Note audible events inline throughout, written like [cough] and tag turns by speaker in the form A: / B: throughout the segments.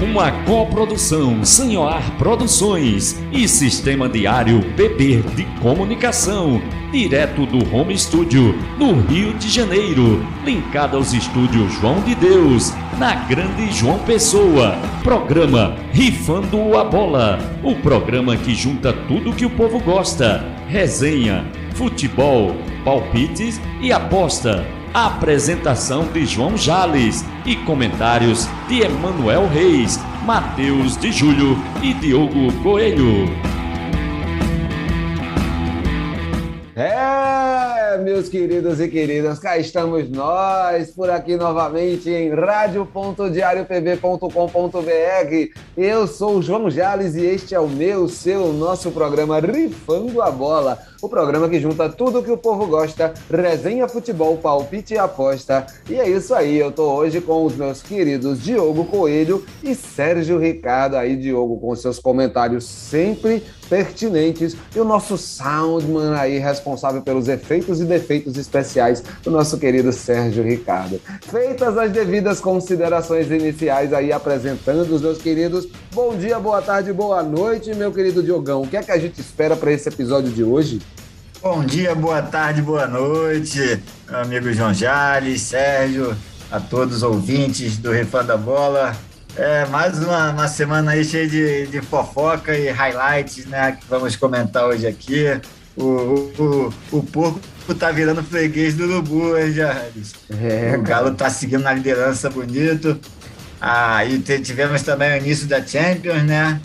A: Uma coprodução Sanhoar Produções e Sistema Diário PB de Comunicação, direto do Home Studio, no Rio de Janeiro, linkado aos estúdios João de Deus, na Grande João Pessoa. Programa Rifando a Bola, o programa que junta tudo que o povo gosta: resenha, futebol, palpites e aposta Apresentação de João Jales e comentários de Emanuel Reis, Matheus de Júlio e Diogo Coelho.
B: É, meus queridos e queridas, cá estamos nós por aqui novamente em radio.diariopb.com.br. Eu sou o João Jales e este é o meu, seu, nosso programa Rifando a Bola o programa que junta tudo que o povo gosta, resenha futebol, palpite e aposta. E é isso aí, eu tô hoje com os meus queridos Diogo Coelho e Sérgio Ricardo. Aí, Diogo, com seus comentários sempre pertinentes e o nosso soundman aí responsável pelos efeitos e defeitos especiais do nosso querido Sérgio Ricardo. Feitas as devidas considerações iniciais aí apresentando os meus queridos, bom dia, boa tarde, boa noite, meu querido Diogão. O que é que a gente espera para esse episódio de hoje?
C: Bom dia, boa tarde, boa noite, meu amigo João Jales, Sérgio, a todos os ouvintes do Refã da Bola. É, mais uma, uma semana aí cheia de, de fofoca e highlights, né? Que vamos comentar hoje aqui. O, o, o porco tá virando freguês do Urubu, hein, Jales? É, o Galo tá seguindo na liderança bonito. Ah, e tivemos também o início da Champions, né?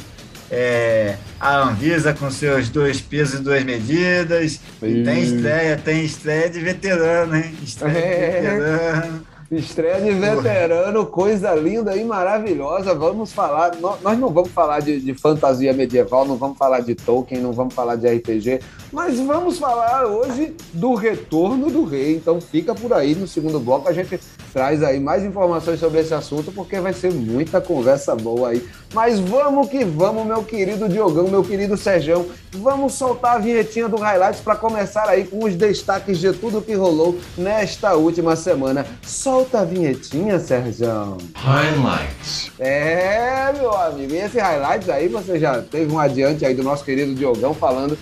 C: é, a Anvisa com seus dois pesos e duas medidas. E tem estreia, tem estreia de veterano, hein? Estreia
B: é. de veterano. Estreia de veterano, coisa linda e maravilhosa. Vamos falar, nós não vamos falar de, de, fantasia medieval, não vamos falar de Tolkien, não vamos falar de RPG, mas vamos falar hoje do retorno do rei. Então fica por aí no segundo bloco, a gente traz aí mais informações sobre esse assunto, porque vai ser muita conversa boa aí. Mas vamos que vamos, meu querido Diogão, meu querido Serjão. Vamos soltar a vinhetinha do Highlights para começar aí com os destaques de tudo que rolou nesta última semana. Solta a vinhetinha, Serjão.
A: Highlights.
B: É, meu amigo. E esse Highlights aí, você já teve um adiante aí do nosso querido Diogão falando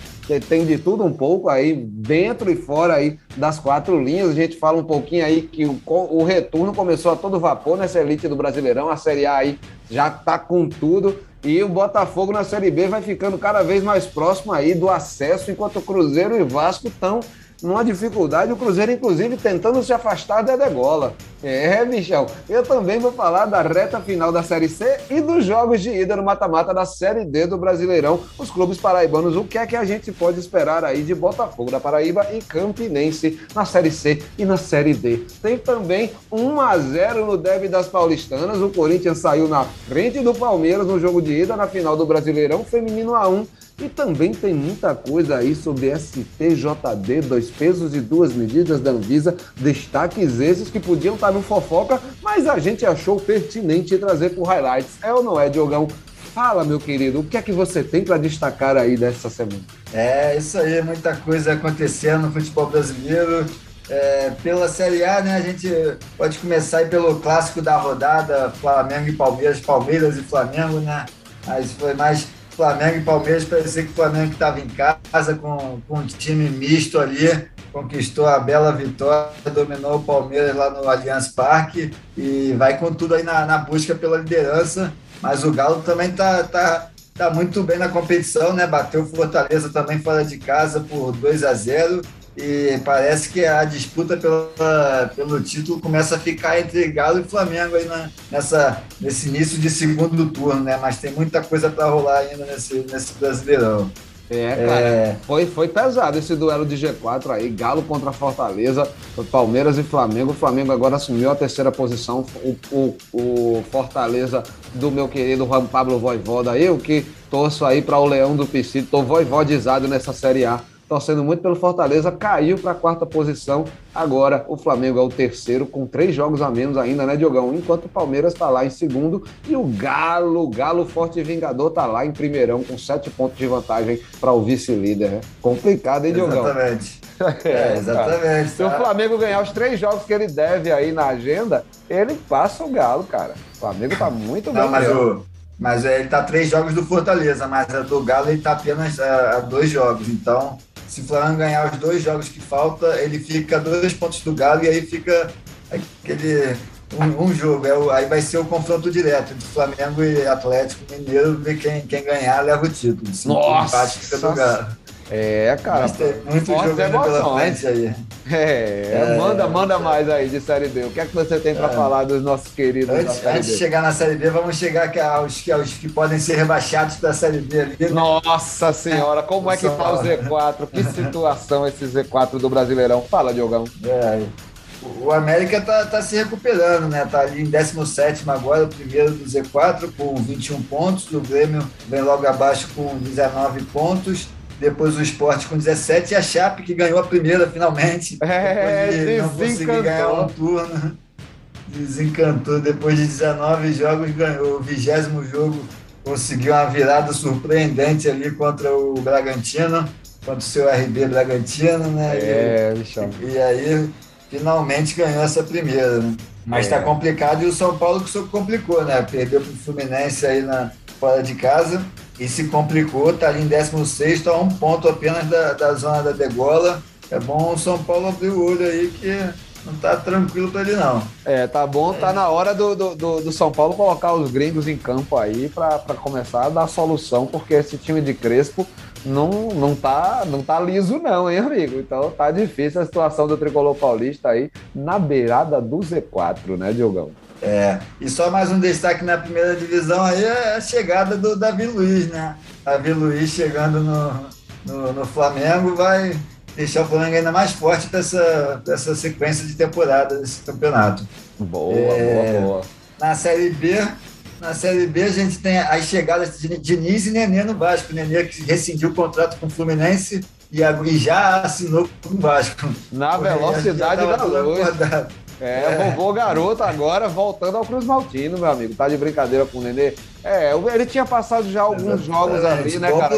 B: tem de tudo um pouco aí, dentro e fora aí das quatro linhas. A gente fala um pouquinho aí que o, o retorno começou a todo vapor nessa elite do Brasileirão. A Série A aí já tá com tudo. E o Botafogo na Série B vai ficando cada vez mais próximo aí do acesso, enquanto o Cruzeiro e Vasco estão numa dificuldade, o Cruzeiro, inclusive, tentando se afastar da degola. É, Michel, eu também vou falar da reta final da Série C e dos jogos de ida no mata-mata da Série D do Brasileirão, os clubes paraibanos, o que é que a gente pode esperar aí de Botafogo da Paraíba e Campinense na Série C e na Série D. Tem também 1 a 0 no Deve das Paulistanas, o Corinthians saiu na frente do Palmeiras no jogo de ida na final do Brasileirão, feminino a 1 e também tem muita coisa aí sobre STJD, dois pesos e duas medidas da Anvisa, destaques esses que podiam estar no fofoca, mas a gente achou pertinente trazer por highlights. É ou não é, Diogão? Fala, meu querido, o que é que você tem para destacar aí dessa semana?
C: É, isso aí, muita coisa acontecendo no futebol brasileiro. É, pela Série A, né, a gente pode começar pelo clássico da rodada, Flamengo e Palmeiras, Palmeiras e Flamengo, né? Mas foi mais Flamengo e Palmeiras, parecia que o Flamengo estava em casa com, com um time misto ali, conquistou a bela vitória, dominou o Palmeiras lá no Allianz Parque e vai com tudo aí na, na busca pela liderança. Mas o Galo também está tá, tá muito bem na competição, né? Bateu o Fortaleza também fora de casa por 2 a 0 e parece que a disputa pela, pelo título começa a ficar entre Galo e Flamengo aí na, nessa, nesse início de segundo turno, né? Mas tem muita coisa para rolar ainda nesse, nesse Brasileirão.
B: É, cara, é... Foi, foi pesado esse duelo de G4 aí, Galo contra Fortaleza, Palmeiras e Flamengo. O Flamengo agora assumiu a terceira posição, o, o, o Fortaleza do meu querido Juan Pablo Voivoda, eu que torço aí para o Leão do Piscito, tô voivodizado nessa Série A torcendo muito pelo Fortaleza, caiu para a quarta posição. Agora o Flamengo é o terceiro, com três jogos a menos ainda, né, Diogão? Enquanto o Palmeiras está lá em segundo e o Galo, Galo Forte e Vingador, está lá em primeirão, com sete pontos de vantagem para o vice-líder. Né? Complicado, hein, Diogão?
C: Exatamente. [laughs] É, exatamente.
B: Se o tá. Flamengo ganhar os três jogos que ele deve aí na agenda, ele passa o Galo, cara. O Flamengo tá muito
C: Não, bem. Mas, o, mas ele tá três jogos do Fortaleza, mas a do Galo ele tá apenas a, a dois jogos. Então, se o Flamengo ganhar os dois jogos que falta, ele fica dois pontos do Galo e aí fica aquele um, um jogo. É o, aí vai ser o confronto direto de Flamengo e Atlético Mineiro, ver quem, quem ganhar leva o título.
B: Nossa! Fica do Galo. É, cara. Mas tem
C: muito jogo pela frente aí.
B: É, é, manda, manda mais aí de Série B. O que é que você tem para é. falar dos nossos queridos
C: antes, antes de chegar na Série B, vamos chegar aos, aos que podem ser rebaixados da Série B ali.
B: Nossa Senhora, como é que tá o Z4? Que situação esse Z4 do Brasileirão? Fala, Diogão.
C: É, o América tá, tá se recuperando, né? Tá ali em 17 agora, o primeiro do Z4, com 21 pontos. O Grêmio vem logo abaixo com 19 pontos depois o esporte com 17 e a Chape que ganhou a primeira finalmente.
B: É,
C: não conseguir ganhar um turno. Desencantou depois de 19 jogos, ganhou o vigésimo jogo, conseguiu uma virada surpreendente ali contra o Bragantino, contra o seu RB Bragantino, né?
B: É,
C: e, e aí finalmente ganhou essa primeira, né? Mas está é. complicado e o São Paulo que se complicou, né? Perdeu para o Fluminense aí na, fora de casa e se complicou, está ali em 16 a um ponto apenas da, da zona da degola. É bom o São Paulo abrir o olho aí que não tá tranquilo para ele não.
B: É, tá bom, tá na hora do, do, do, São Paulo colocar os gringos em campo aí para começar a dar solução, porque esse time de Crespo não, não, tá, não tá liso não, hein, amigo? Então tá difícil a situação do Tricolor Paulista aí na beirada do Z4, né, Diogão?
C: É, e só mais um destaque na primeira divisão aí é a chegada do Davi Luiz, né? Davi Luiz chegando no, no, no Flamengo vai deixar o Flamengo ainda mais forte para essa, essa sequência de temporada desse campeonato.
B: Boa, é, boa, boa.
C: Na Série B, na Série B a gente tem as chegadas de Diniz e Nenê no Vasco. Nenê que rescindiu o contrato com o Fluminense e já assinou com o Vasco.
B: Na velocidade da luz. É, é, vovô garoto agora voltando ao Cruz Maltino, meu amigo. Tá de brincadeira com o Nenê. É, ele tinha passado já alguns Exatamente. jogos ali, né, cara?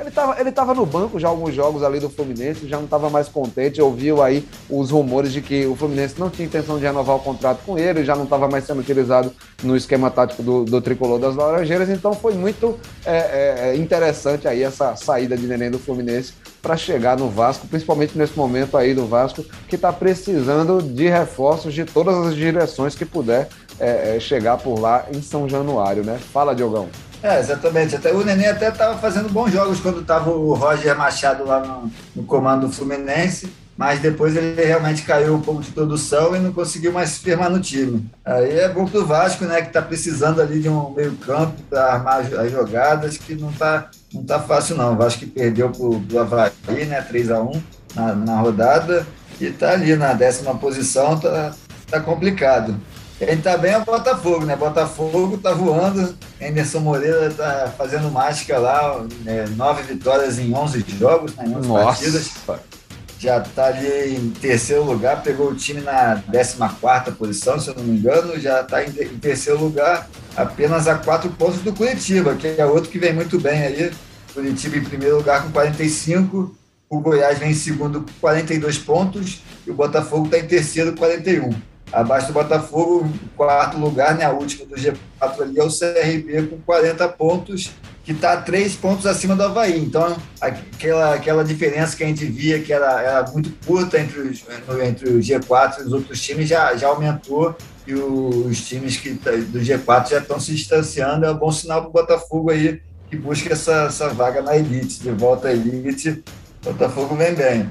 B: Ele estava ele tava no banco já alguns jogos ali do Fluminense, já não estava mais contente, ouviu aí os rumores de que o Fluminense não tinha intenção de renovar o contrato com ele, já não estava mais sendo utilizado no esquema tático do, do tricolor das Laranjeiras, então foi muito é, é, é interessante aí essa saída de Neném do Fluminense para chegar no Vasco, principalmente nesse momento aí do Vasco, que está precisando de reforços de todas as direções que puder é, é, chegar por lá em São Januário, né? Fala, Diogão.
C: É, exatamente. Até, o Nenê até estava fazendo bons jogos quando estava o Roger Machado lá no, no, comando do Fluminense, mas depois ele realmente caiu um pouco de produção e não conseguiu mais se firmar no time. Aí é bom para o Vasco, né, que está precisando ali de um meio campo para armar as jogadas, que não está não tá fácil não. O Vasco perdeu para o Havaí, né, 3x1 na, na rodada, e está ali na décima posição, tá, tá complicado. Quem tá bem é o Botafogo, né? Botafogo tá voando. Anderson Moreira tá fazendo mágica lá, né? nove vitórias em 11 jogos, né? em 11 Nossa. partidas. Já tá ali em terceiro lugar, pegou o time na 14 posição, se eu não me engano, já tá em, terceiro lugar, apenas a quatro pontos do Curitiba, que é outro que vem muito bem aí. Curitiba em primeiro lugar com 45, o Goiás vem em segundo com 42 pontos e o Botafogo está em terceiro com 41. Abaixo do Botafogo, quarto lugar, né, a última do G4 ali é o CRB com 40 pontos, que está três pontos acima do Havaí. Então, aquela, aquela diferença que a gente via, que era, era muito curta entre, os, entre o G4 e os outros times, já, já aumentou e os times que, tá, do G4 já estão se distanciando. É um bom sinal para o Botafogo aí, que busca essa, essa vaga na elite, de volta à elite. O Botafogo vem bem.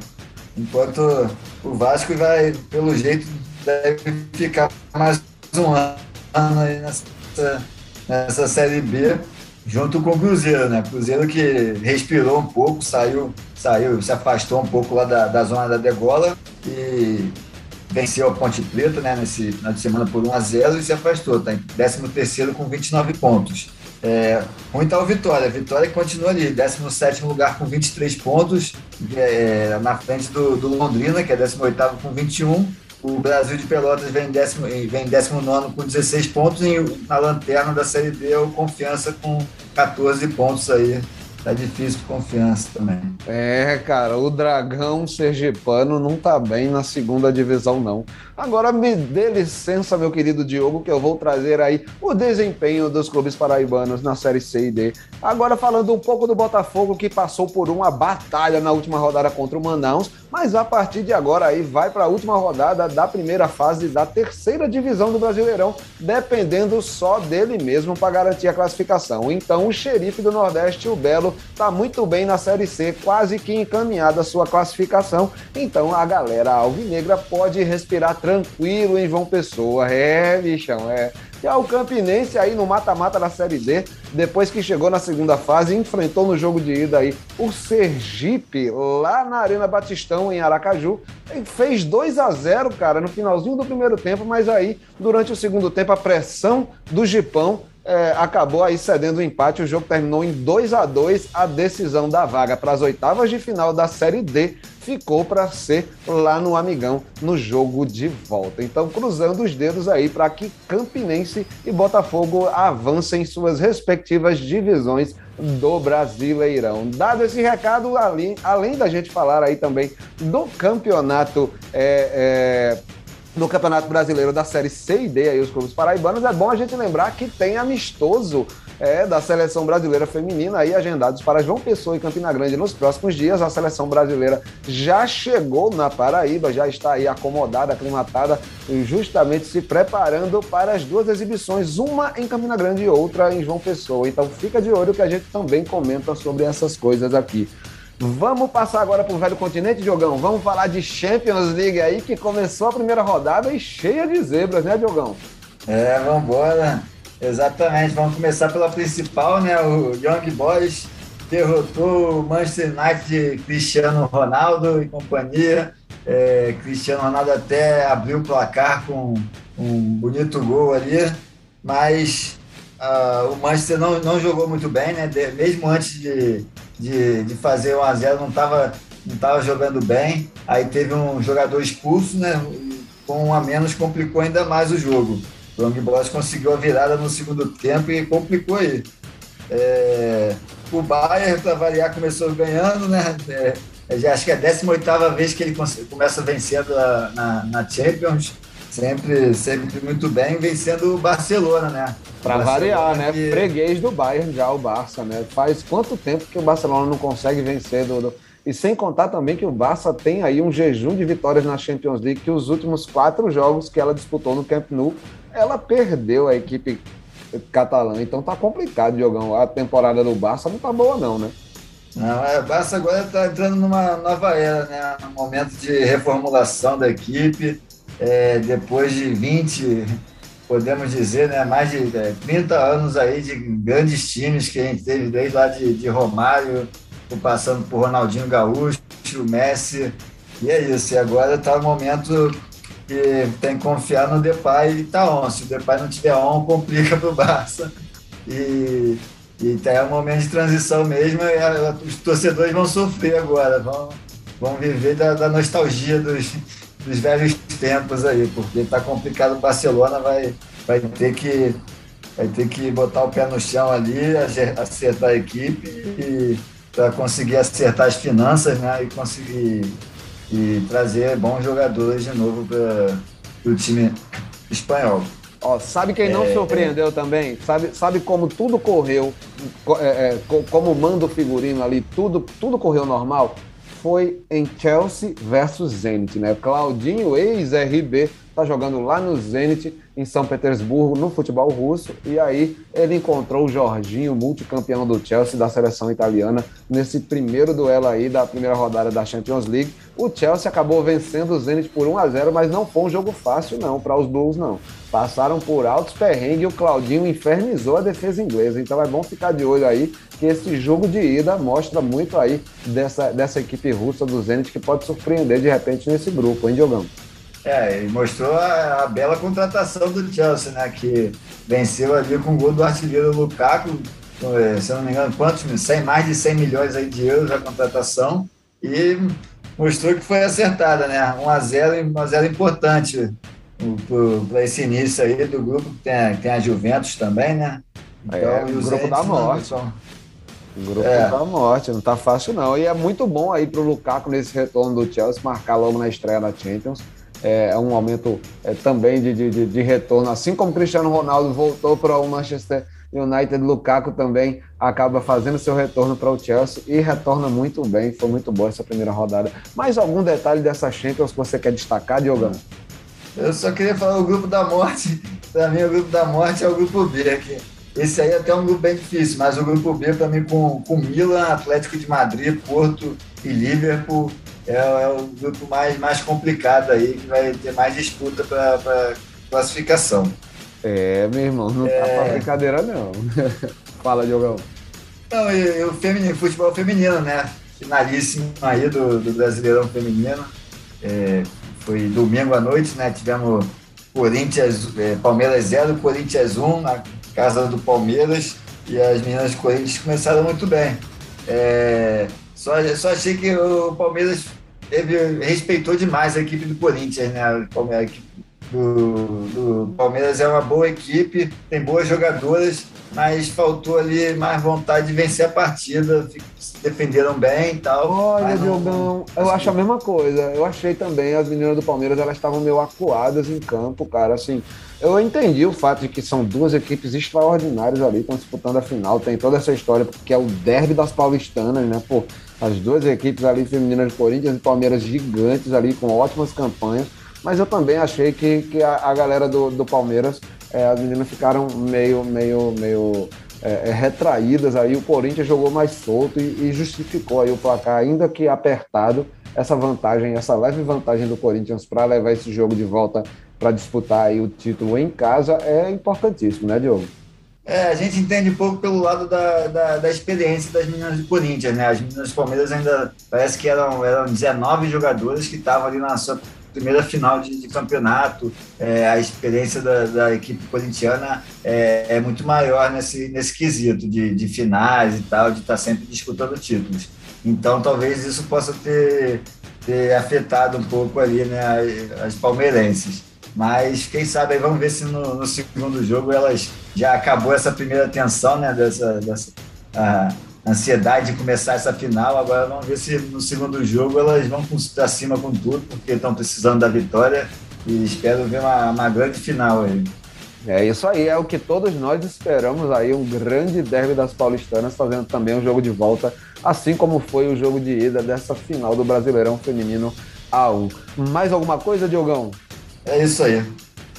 C: Enquanto o Vasco vai, pelo jeito, deve ficar mais um ano aí nessa, nessa Série B, junto com o Cruzeiro, né? Cruzeiro que respirou um pouco, saiu, saiu se afastou um pouco lá da, da zona da degola e venceu a Ponte Preta, né, nesse, na semana por 1 a 0 e se afastou, tá em 13º com 29 pontos. É, muito ao Vitória. Vitória continua ali, 17 lugar com 23 pontos, é, na frente do, do, Londrina, que é 18 com 21. O Brasil de Pelotas vem, décimo, vem 19 com 16 pontos e na lanterna da Série D o Confiança com 14 pontos aí Tá difícil confiança também.
B: É, cara, o Dragão Sergipano não tá bem na segunda divisão, não. Agora me dê licença, meu querido Diogo, que eu vou trazer aí o desempenho dos clubes paraibanos na Série C e D. Agora falando um pouco do Botafogo, que passou por uma batalha na última rodada contra o Manaus, mas a partir de agora aí vai para a última rodada da primeira fase da terceira divisão do Brasileirão, dependendo só dele mesmo para garantir a classificação. Então o xerife do Nordeste, o Belo, está muito bem na Série C, quase que encaminhada a sua classificação. Então a galera alvinegra pode respirar tranquilo em João Pessoa. É, bichão, é. E o Campinense aí no mata-mata da Série D, depois que chegou na segunda fase, enfrentou no jogo de ida aí o Sergipe, lá na Arena Batistão, em Aracaju, fez 2 a 0 cara, no finalzinho do primeiro tempo, mas aí, durante o segundo tempo, a pressão do Gipão é, acabou aí cedendo o empate. O jogo terminou em 2 a 2 A decisão da vaga para as oitavas de final da Série D ficou para ser lá no Amigão, no jogo de volta. Então, cruzando os dedos aí para que Campinense e Botafogo avancem suas respectivas divisões do Brasileirão. Dado esse recado, além, além da gente falar aí também do campeonato. É, é, no Campeonato Brasileiro da Série C e D, aí os clubes paraibanos, é bom a gente lembrar que tem amistoso é, da seleção brasileira feminina aí agendados para João Pessoa e Campina Grande nos próximos dias. A seleção brasileira já chegou na Paraíba, já está aí acomodada, aclimatada, justamente se preparando para as duas exibições, uma em Campina Grande e outra em João Pessoa. Então fica de olho que a gente também comenta sobre essas coisas aqui. Vamos passar agora para o velho continente, Diogão. Vamos falar de Champions League aí, que começou a primeira rodada e cheia de zebras, né, Diogão?
C: É, vamos embora. Exatamente. Vamos começar pela principal, né? O Young Boys derrotou o Manchester United de Cristiano Ronaldo e companhia. É, Cristiano Ronaldo até abriu o placar com um bonito gol ali, mas uh, o Manchester não, não jogou muito bem, né? De, mesmo antes de, de, de fazer 1 a 0 não estava não tava jogando bem. Aí teve um jogador expulso, né? Com um a menos complicou ainda mais o jogo. O Young Boys conseguiu a virada no segundo tempo e complicou aí. É, o Bayern, para variar, começou ganhando, né? É, já acho que é a 18 vez que ele começa vencendo a, na, na Champions. Sempre, sempre muito bem, vencendo o Barcelona, né?
B: Para variar, né? Que... Freguês do Bayern já, o Barça, né? Faz quanto tempo que o Barcelona não consegue vencer do, do... E sem contar também que o Barça tem aí um jejum de vitórias na Champions League, que os últimos quatro jogos que ela disputou no Camp Nou, ela perdeu a equipe catalã. Então tá complicado, Diogão. A temporada do Barça não tá boa, não, né?
C: Não, é, o Barça agora está entrando numa nova era, né? Um momento de reformulação da equipe é, depois de 20, podemos dizer, né, mais de é, 30 anos aí de grandes times que a gente teve desde lá de, de Romário, passando por Ronaldinho Gaúcho, Messi, e é isso. E agora está o momento que tem que confiar no Depay e tá on. Se o Depay não tiver on, [laughs] complica para o Barça. E, e tá, é um momento de transição mesmo, e a, os torcedores vão sofrer agora, vão, vão viver da, da nostalgia dos, dos velhos tempos aí, porque tá complicado o Barcelona, vai, vai ter que vai ter que botar o pé no chão ali, acertar a equipe e para conseguir acertar as finanças, né, e conseguir e trazer bons jogadores de novo para o time espanhol.
B: Ó, sabe quem não é, surpreendeu também? Sabe, sabe como tudo correu, é, é, como manda o figurino ali, tudo, tudo correu normal? Foi em Chelsea versus Zenit, né? Claudinho, ex-RB, tá jogando lá no Zenit, em São Petersburgo, no futebol russo, e aí ele encontrou o Jorginho, multicampeão do Chelsea, da seleção italiana, nesse primeiro duelo aí da primeira rodada da Champions League. O Chelsea acabou vencendo o Zenit por 1 a 0 mas não foi um jogo fácil não, para os Blues não. Passaram por altos perrengues e o Claudinho infernizou a defesa inglesa, então é bom ficar de olho aí, que esse jogo de ida mostra muito aí dessa, dessa equipe russa do Zenit, que pode surpreender de repente nesse grupo, hein, Diogão?
C: É, e mostrou a, a, bela contratação do Chelsea, né? Que venceu ali com o gol do artilheiro Lukaku, é, se eu não me engano, quantos? 100, mais de 100 milhões aí de euros a contratação. E mostrou que foi acertada, né? 1x0, 1x0 importante para esse início aí do grupo, que tem, tem a Juventus também, né?
B: Então, é, o grupo da morte. Não, o grupo é. da morte, não tá fácil não. E é muito bom aí pro Lukaku nesse retorno do Chelsea marcar logo na estreia da Champions. É, é um momento é, também de, de, de, retorno, assim como Cristiano Ronaldo voltou para o Manchester United, Lukaku também acaba fazendo seu retorno para o Chelsea e retorna muito bem. Foi muito boa essa primeira rodada. Mais algum detalhe dessa Champions que você quer destacar, Diogão?
C: Eu só queria falar o grupo da morte. [laughs] Para mim, o grupo da morte é o grupo B aqui. Esse aí é até um grupo bem difícil, mas o grupo B, para mim, com, com Milan, Atlético de Madrid, Porto e Liverpool, é, é, o grupo mais, mais complicado aí, que vai ter mais disputa para classificação.
B: É, meu irmão, não é... tá pra brincadeira, não. [laughs] Fala, Diogão.
C: Não, e, e o feminino, futebol feminino, né? Finalíssimo aí do, do Brasileirão Feminino. É, foi domingo à noite, né? Tivemos Corinthians, é, Palmeiras 0, Corinthians 1, na casa do Palmeiras, e as meninas do Corinthians começaram muito bem. É, só, só achei que o Palmeiras teve, respeitou demais a equipe do Corinthians, né? A equipe do, do Palmeiras é uma boa equipe, tem boas jogadoras, mas faltou ali mais vontade de vencer a partida, se defenderam bem e tal.
B: Olha, Diogão, eu acho a mesma coisa. Eu achei também, as meninas do Palmeiras, elas estavam meio acuadas em campo, cara, assim. Eu entendi o fato de que são duas equipes extraordinárias ali, estão disputando a final, tem toda essa história, porque é o derby das paulistanas, né? Pô, as duas equipes ali, femininas Corinthians e Palmeiras gigantes ali, com ótimas campanhas. Mas eu também achei que, que a, a galera do, do Palmeiras é, as meninas ficaram meio, meio, meio é, é, retraídas aí. O Corinthians jogou mais solto e, e, justificou aí o placar, ainda que apertado, essa vantagem, essa leve vantagem do Corinthians para levar esse jogo de volta para disputar aí o título em casa é importantíssimo, né, Diogo?
C: É, a gente entende um pouco pelo lado da, da, da, experiência das meninas do Corinthians, né? As meninas do Palmeiras ainda parece que eram, eram 19 jogadores que estavam ali na sua primeira final de, de campeonato, é, a experiência da, da equipe corintiana é, é, muito maior nesse, nesse quesito de, de finais e tal, de estar tá sempre disputando títulos. Então, talvez isso possa ter, ter afetado um pouco ali né, as palmeirenses. Mas quem sabe aí, vamos ver se no, no segundo jogo elas já acabou essa primeira tensão, né? Dessa, dessa ansiedade de começar essa final. Agora vamos ver se no segundo jogo elas vão para cima com tudo, porque estão precisando da vitória e espero ver uma, uma grande final aí.
B: É isso aí, é o que todos nós esperamos aí, um grande derby das paulistanas, fazendo também um jogo de volta, assim como foi o jogo de ida dessa final do Brasileirão Feminino A1. Mais alguma coisa, Diogão?
C: É isso aí.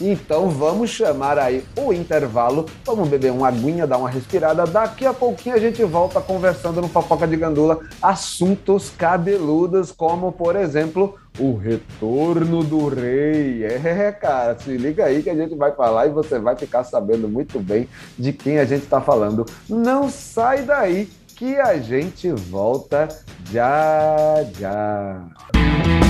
B: Então vamos chamar aí o intervalo, vamos beber uma aguinha, dar uma respirada. Daqui a pouquinho a gente volta conversando no Fofoca de Gandula assuntos cabeludos, como por exemplo o retorno do rei. É, cara, se liga aí que a gente vai falar e você vai ficar sabendo muito bem de quem a gente está falando. Não sai daí que a gente volta já já.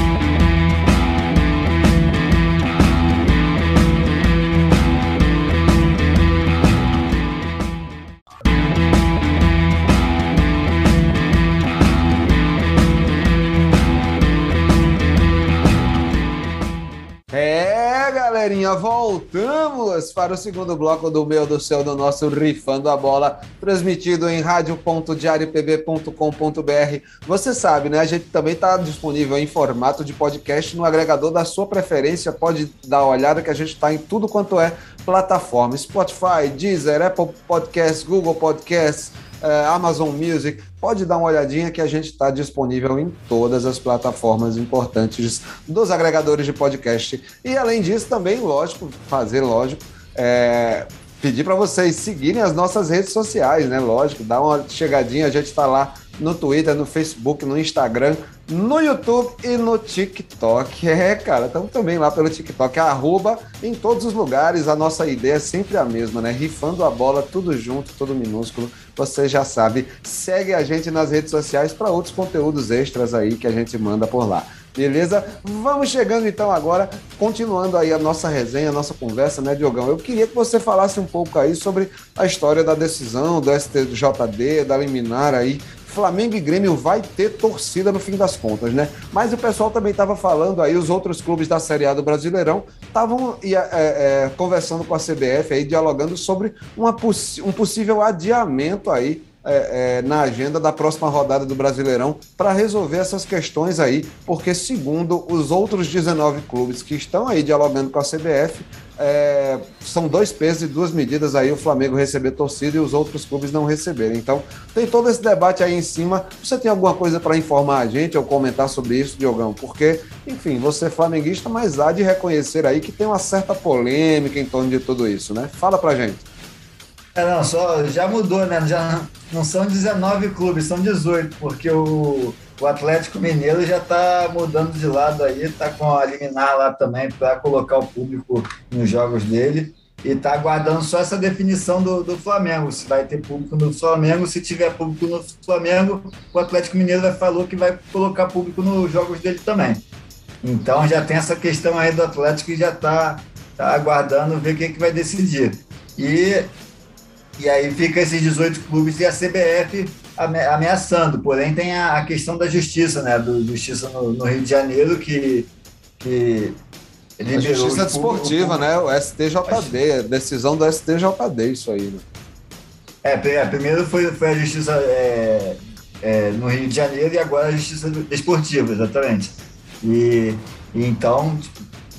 B: Galerinha, voltamos para o segundo bloco do Meu do Céu do nosso Rifando a Bola, transmitido em rádio.diariopb.com.br. Você sabe, né? A gente também está disponível em formato de podcast no agregador da sua preferência. Pode dar uma olhada que a gente está em tudo quanto é plataforma: Spotify, Deezer, Apple Podcasts, Google Podcasts é, Amazon Music, pode dar uma olhadinha que a gente está disponível em todas as plataformas importantes dos agregadores de podcast. E além disso, também, lógico, fazer lógico, é, pedir para vocês seguirem as nossas redes sociais, né? Lógico, dá uma chegadinha, a gente está lá no Twitter, no Facebook, no Instagram, no YouTube e no TikTok. [laughs] É, cara, estamos também lá pelo TikTok, arroba em todos os lugares. A nossa ideia é sempre a mesma, né? Rifando a bola, tudo junto, tudo minúsculo. Você já sabe. Segue a gente nas redes sociais para outros conteúdos extras aí que a gente manda por lá. Beleza? Vamos chegando então agora, continuando aí a nossa resenha, a nossa conversa, né, Diogão? Eu queria que você falasse um pouco aí sobre a história da decisão do STJD, da liminar aí. Flamengo e Grêmio vai ter torcida no fim das contas, né? Mas o pessoal também estava falando aí, os outros clubes da Série A do Brasileirão estavam é, é, conversando com a CBF aí, dialogando sobre uma, um possível adiamento aí é, é, na agenda da próxima rodada do Brasileirão para resolver essas questões aí, porque segundo os outros 19 clubes que estão aí dialogando com a CBF, é, são dois pesos e duas medidas aí o Flamengo receber torcida e os outros clubes não receberem. Então tem todo esse debate aí em cima. Você tem alguma coisa para informar a gente ou comentar sobre isso, Diogão? Porque, enfim, você é flamenguista, mas há de reconhecer aí que tem uma certa polêmica em torno de tudo isso, né? Fala pra gente.
C: É, não, só já mudou, né? Já não são 19 clubes, são 18, porque o, o Atlético Mineiro já está mudando de lado aí, está com a liminar lá também para colocar o público nos jogos dele e está aguardando só essa definição do, do Flamengo, se vai ter público no Flamengo, se tiver público no Flamengo, o Atlético Mineiro já falou que vai colocar público nos jogos dele também. Então já tem essa questão aí do Atlético que já está tá aguardando ver quem que vai decidir. E e aí fica esses 18 clubes e a CBF ameaçando. Porém, tem a, questão da justiça, né? Do Justiça no, no Rio de Janeiro, que, que
B: a justiça desportiva, né? O STJD, decisão do STJD, isso aí, né?
C: É, é, primeiro foi, foi a justiça é, é, no Rio de Janeiro e agora a justiça desportiva, exatamente. E, e então,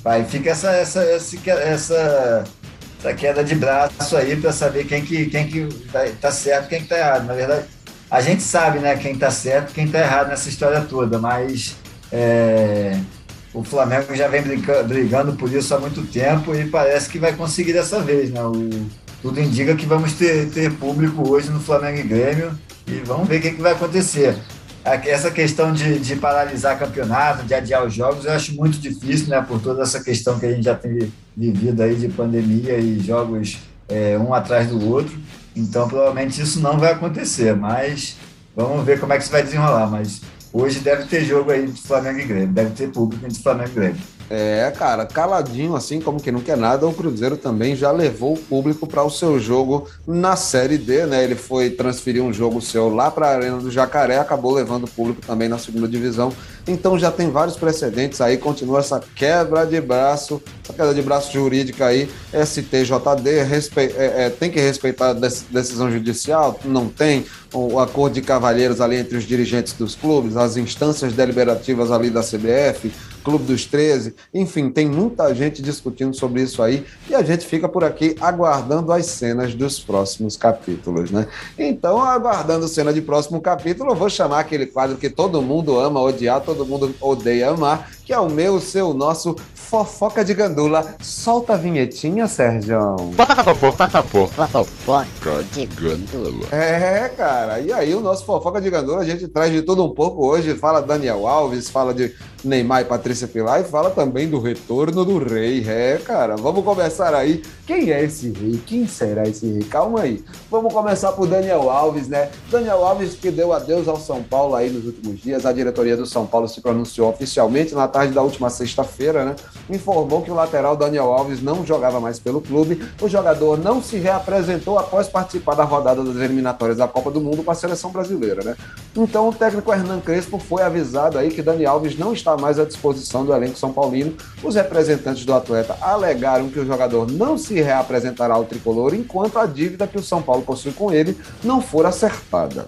C: vai, fica essa, essa, essa, essa essa queda de braço aí para saber quem que, quem que tá, tá certo quem que tá errado. Na verdade, a gente sabe né, quem tá certo quem tá errado nessa história toda, mas é, o Flamengo já vem brigando por isso há muito tempo e parece que vai conseguir dessa vez. Né? O, tudo indica que vamos ter, ter público hoje no Flamengo e Grêmio e vamos ver o que, que vai acontecer essa questão de, de, paralisar campeonato, de adiar os jogos, eu acho muito difícil, né? Por toda essa questão que a gente já tem vivido aí de pandemia e jogos é, um atrás do outro. Então, provavelmente isso não vai acontecer, mas vamos ver como é que isso vai desenrolar. Mas hoje deve ter jogo aí de Flamengo e Grêmio, deve ter público de Flamengo e Grêmio.
B: É, cara, caladinho assim, como que não quer nada, o Cruzeiro também já levou o público para o seu jogo na Série D, né? Ele foi transferir um jogo seu lá para a Arena do Jacaré, acabou levando o público também na segunda divisão. Então já tem vários precedentes aí, continua essa quebra de braço, essa queda de braço jurídica aí, STJD, respe... É, é, tem que respeitar a decisão judicial? Não tem. O acordo de cavalheiros ali entre os dirigentes dos clubes, as instâncias deliberativas ali da CBF, Clube dos 13, enfim, tem muita gente discutindo sobre isso aí e a gente fica por aqui aguardando as cenas dos próximos capítulos, né? Então, aguardando cena de próximo capítulo, eu vou chamar aquele quadro que todo mundo ama odiar, todo mundo odeia amar, que é o meu, seu, nosso Fofoca de Gandula. Solta a vinhetinha, Sérgio. Fofoca de Gandula. É, cara. E aí, o nosso Fofoca de Gandula, a gente traz de tudo um pouco hoje. Fala Daniel Alves, fala de Neymar e Patrícia Pilar e fala também do retorno do rei. É, cara. Vamos começar aí. Quem é esse rei? Quem será esse rei? Calma aí. Vamos começar por Daniel Alves, né? Daniel Alves que deu adeus ao São Paulo aí nos últimos dias. A diretoria do São Paulo se pronunciou oficialmente na tarde da última sexta-feira, né? Informou que o lateral Daniel Alves não jogava mais pelo clube. O jogador não se reapresentou após participar da rodada das eliminatórias da Copa do Mundo com a seleção brasileira, né? Então o técnico Hernan Crespo foi avisado aí que Daniel Alves não está mais à disposição do elenco São Paulino. Os representantes do atleta alegaram que o jogador não se reapresentará ao tricolor enquanto a dívida que o São Paulo possui com ele não for acertada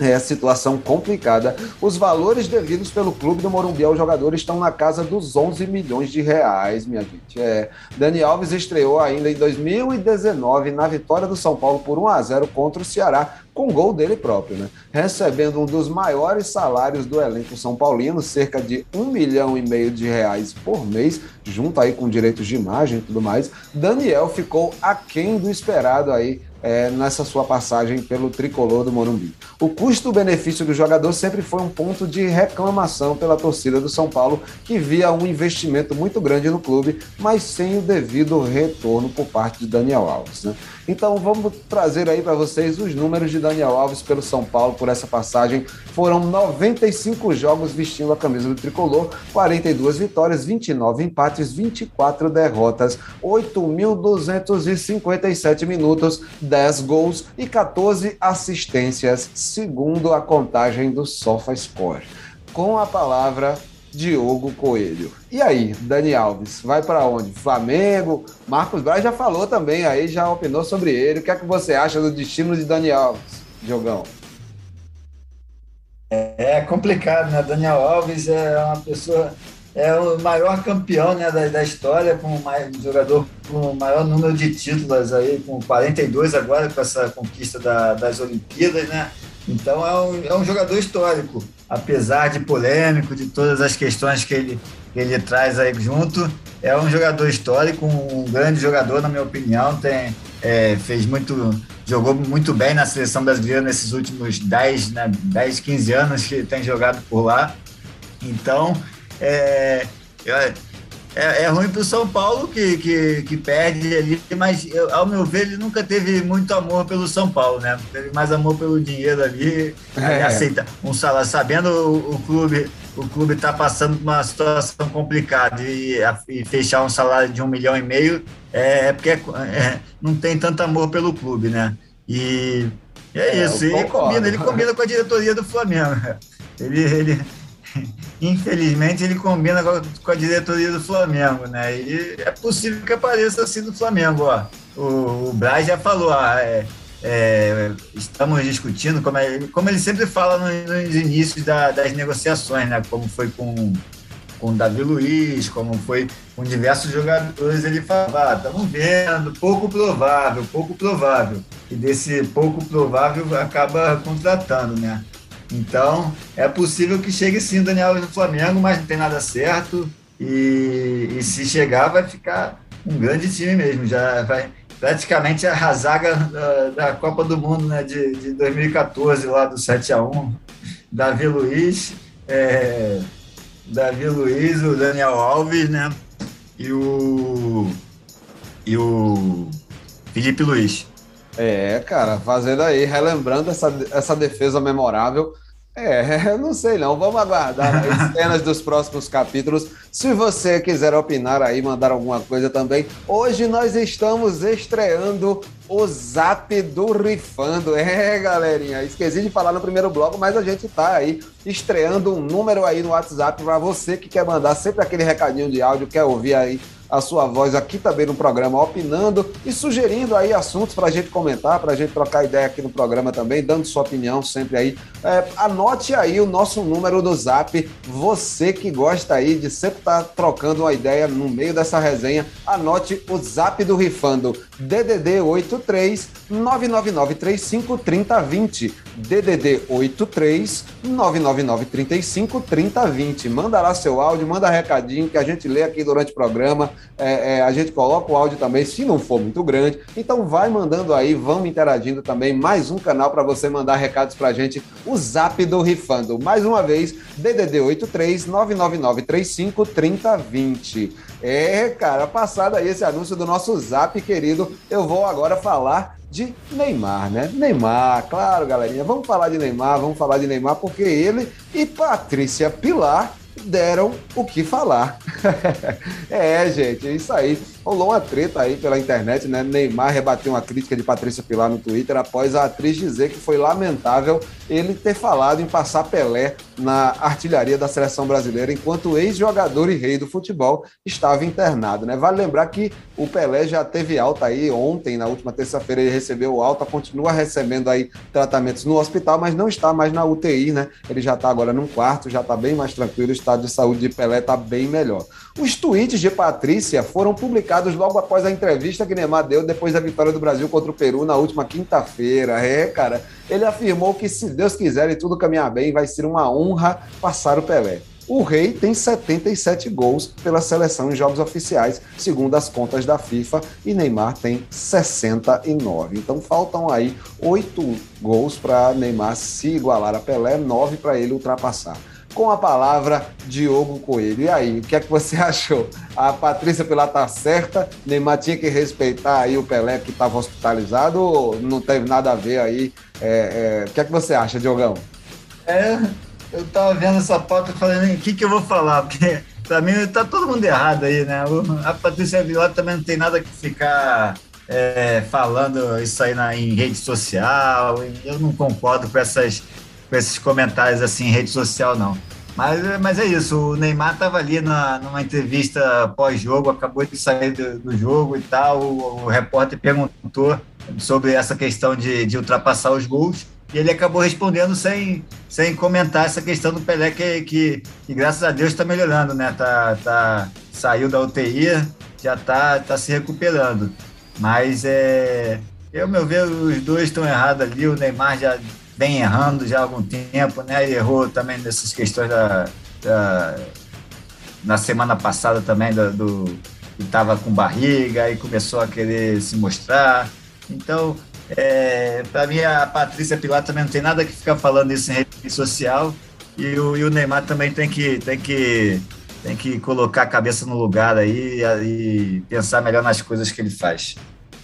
B: é situação complicada. Os valores devidos pelo clube do Morumbi ao jogador estão na casa dos 11 milhões de reais, minha gente. É, Dani Alves estreou ainda em 2019 na vitória do São Paulo por 1 a 0 contra o Ceará, com gol dele próprio, né? Recebendo um dos maiores salários do elenco São Paulino, cerca de um milhão e meio de reais por mês, junto aí com direitos de imagem e tudo mais. Daniel ficou aquém do esperado aí é, nessa sua passagem pelo tricolor do Morumbi. O custo-benefício do jogador sempre foi um ponto de reclamação pela torcida do São Paulo, que via um investimento muito grande no clube, mas sem o devido retorno por parte de Daniel Alves. Né? Então vamos trazer aí para vocês os números de Daniel Alves pelo São Paulo por essa passagem. Foram 95 jogos vestindo a camisa do tricolor, 42 vitórias, 29 empates, 24 derrotas, 8.257 minutos, 10 gols e 14 assistências, segundo a contagem do SofaScore. Com a palavra Diogo Coelho. E aí, Dani Alves, vai para onde? Flamengo? Marcos Braz já falou também aí, já opinou sobre ele. O que é que você acha do destino de Dani Alves, Diogão?
C: É complicado, né? Daniel Alves é uma pessoa, é o maior campeão né, da, da história, com mais, um jogador com o maior número de títulos aí, com 42 agora, com essa conquista da, das Olimpíadas, né? Então é um, é um jogador histórico, apesar de polêmico, de todas as questões que ele, que ele traz aí junto. É um jogador histórico, um grande jogador, na minha opinião. Tem, é, fez muito, jogou muito bem na seleção brasileira nesses últimos 10, né, 10 15 anos que tem jogado por lá. Então, é, é, é ruim para o São Paulo, que, que, que, perde ali, mas eu, ao meu ver, ele nunca teve muito amor pelo São Paulo, né? Teve mais amor pelo dinheiro ali, é. aceita um salário, sabendo o, o clube o clube está passando por uma situação complicada e, e, fechar um salário de um milhão e meio é, é porque é, é, não tem tanto amor pelo clube, né? E é, é isso, ele combina, ele combina com a diretoria do Flamengo. [laughs] Ele, ele, [laughs] infelizmente, ele combina com a diretoria do Flamengo, né? E é possível que apareça assim no Flamengo, ó. O, o Braz já falou, ah, é, é, estamos discutindo, como, é, como ele sempre fala nos, nos inícios da, das negociações, né? Como foi com com o Davi Luiz, como foi com diversos jogadores, ele falava, ah, estamos vendo, pouco provável, pouco provável. E desse pouco provável acaba contratando, né? Então, é possível que chegue sim o Daniel no Flamengo, mas não tem nada certo. E, e, se chegar, vai ficar um grande time mesmo. Já vai praticamente a zaga da, da, Copa do Mundo né, de, de 2014, lá do 7 a 1 Davi Luiz, é, Davi Luiz, o Daniel Alves, né? E o, e o Felipe Luiz.
B: É, cara, fazendo aí, relembrando essa, essa defesa memorável. É, [laughs] não sei não, vamos aguardar as cenas dos próximos capítulos. Se você quiser opinar aí, mandar alguma coisa também. Hoje nós estamos estreando o Zap do Rifando. É, galerinha, esqueci de falar no primeiro bloco, mas a gente tá aí estreando um número aí no WhatsApp para você que quer mandar sempre aquele recadinho de áudio, quer ouvir aí a sua voz aqui também no programa, opinando e sugerindo aí assuntos para a gente comentar, para a gente trocar ideia aqui no programa também, dando sua opinião sempre aí. É, anote aí o nosso número do Zap, você que gosta aí de sempre estar tá trocando uma ideia no meio dessa resenha, anote o Zap do Rifando, DDD 83 99935 3020, DDD 83 99935 3020. Manda lá seu áudio, manda recadinho que a gente lê aqui durante o programa é, é, a gente coloca o áudio também, se não for muito grande. Então vai mandando aí, vamos interagindo também. Mais um canal para você mandar recados para a gente, o Zap do Rifando. Mais uma vez, DDD 83 99935 3020. É, cara, passado aí esse anúncio do nosso Zap querido, eu vou agora falar de Neymar, né? Neymar, claro, galerinha. Vamos falar de Neymar, vamos falar de Neymar, porque ele e Patrícia Pilar deram o que falar. [laughs] é, gente, é isso aí. Rolou uma treta aí pela internet, né? Neymar rebateu uma crítica de Patrícia Pilar no Twitter após a atriz dizer que foi lamentável ele ter falado em passar Pelé na artilharia da seleção brasileira enquanto ex-jogador e rei do futebol estava internado, né? Vale lembrar que o Pelé já teve alta aí ontem, na última terça-feira ele recebeu alta, continua recebendo aí tratamentos no hospital, mas não está mais na UTI, né? Ele já está agora num quarto, já está bem mais tranquilo, o estado de saúde de Pelé está bem melhor. Os tweets de Patrícia foram publicados logo após a entrevista que Neymar deu depois da vitória do Brasil contra o Peru na última quinta-feira. É, cara, ele afirmou que se Deus quiser e tudo caminhar bem, vai ser uma honra passar o Pelé. O Rei tem 77 gols pela seleção em jogos oficiais, segundo as contas da FIFA, e Neymar tem 69. Então faltam aí oito gols para Neymar se igualar a Pelé, nove para ele ultrapassar. Com a palavra Diogo Coelho. E aí, o que é que você [laughs] achou? A Patrícia Pilar tá certa? Neymar tinha que respeitar aí o Pelé que estava hospitalizado ou não teve nada a ver aí? É, é... O que é que você acha, Diogão?
C: É, eu tava vendo essa pauta falei, o que, que eu vou falar? [laughs] Porque para mim tá todo mundo errado aí, né? A Patrícia Vilar também não tem nada que ficar é, falando isso aí na, em rede social. Eu não concordo com, essas, com esses comentários assim em rede social, não. Mas, mas é isso, o Neymar estava ali na, numa entrevista pós-jogo, acabou de sair do, do jogo e tal. O, o, repórter perguntou sobre essa questão de, de ultrapassar os gols e ele acabou respondendo sem, sem comentar essa questão do Pelé, que, que, que graças a Deus está melhorando, né? Tá, tá, saiu da UTI, já está tá se recuperando. Mas é, eu, meu ver, os dois estão errados ali. O Neymar já vem errando já há algum tempo, né? Errou também nessas questões da, da na semana passada também do, estava com barriga e começou a querer se mostrar. Então, é, para mim, a Patrícia Pilar também não tem nada que ficar falando isso em rede social. E o, e o Neymar também tem que, tem que tem que colocar a cabeça no lugar aí e, pensar melhor nas coisas que ele faz.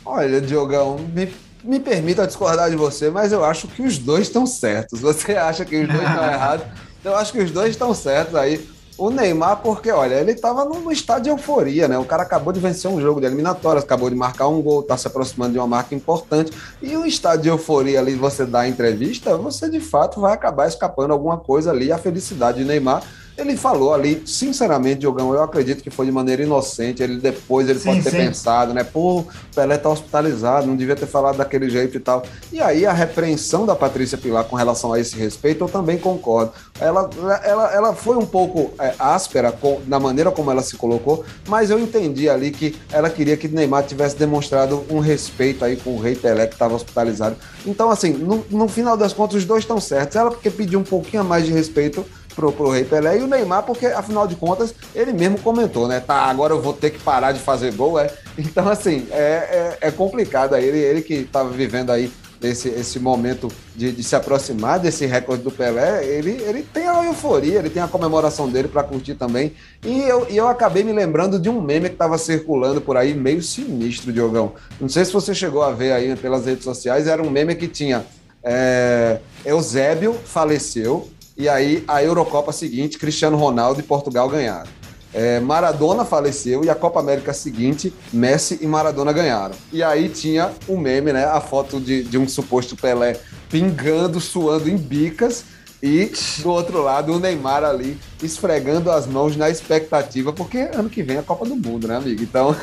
B: Olha, Diogão, me, me permita discordar de você, mas eu acho que os dois estão certos. Você acha que os dois estão [laughs] errados? Eu acho que os dois estão certos aí. O Neymar, porque, olha, ele estava num estado de euforia, né? O cara acabou de vencer um jogo de eliminatórias, acabou de marcar um gol, está se aproximando de uma marca importante. E o estado de euforia ali, você dá a entrevista, você de fato vai acabar escapando alguma coisa ali. A felicidade de Neymar ele falou ali, sinceramente, Diogão, eu acredito que foi de maneira inocente. Ele depois ele sim, pode ter sim. pensado, né? Pô, Pelé tá hospitalizado, não devia ter falado daquele jeito e tal. E aí a repreensão da Patrícia Pilar com relação a esse respeito, eu também concordo. Ela, ela, ela foi um pouco é, áspera com, na maneira como ela se colocou, mas eu entendi ali que ela queria que Neymar tivesse demonstrado um respeito aí com o rei Pelé que estava hospitalizado. Então, assim, no, no final das contas, os dois estão certos. Ela porque pediu um pouquinho mais de respeito pro, pro Rei Pelé e o Neymar, porque afinal de contas ele mesmo comentou, né? Tá, agora eu vou ter que parar de fazer gol, é. Então, assim, é, é, é complicado aí. Ele, ele que estava vivendo aí esse, esse momento de, de, se aproximar desse recorde do Pelé, ele, ele tem a euforia, ele tem a comemoração dele para curtir também. E eu, e eu acabei me lembrando de um meme que estava circulando por aí, meio sinistro, Diogão. Não sei se você chegou a ver aí pelas redes sociais, era um meme que tinha. É, Eusébio faleceu, e aí, a Eurocopa seguinte, Cristiano Ronaldo e Portugal ganharam. É, Maradona faleceu e a Copa América seguinte, Messi e Maradona ganharam. E aí tinha o um meme, né? A foto de, de um suposto Pelé pingando, suando em bicas e do outro lado o Neymar ali esfregando as mãos na expectativa, porque ano que vem é a Copa do Mundo, né, amigo? Então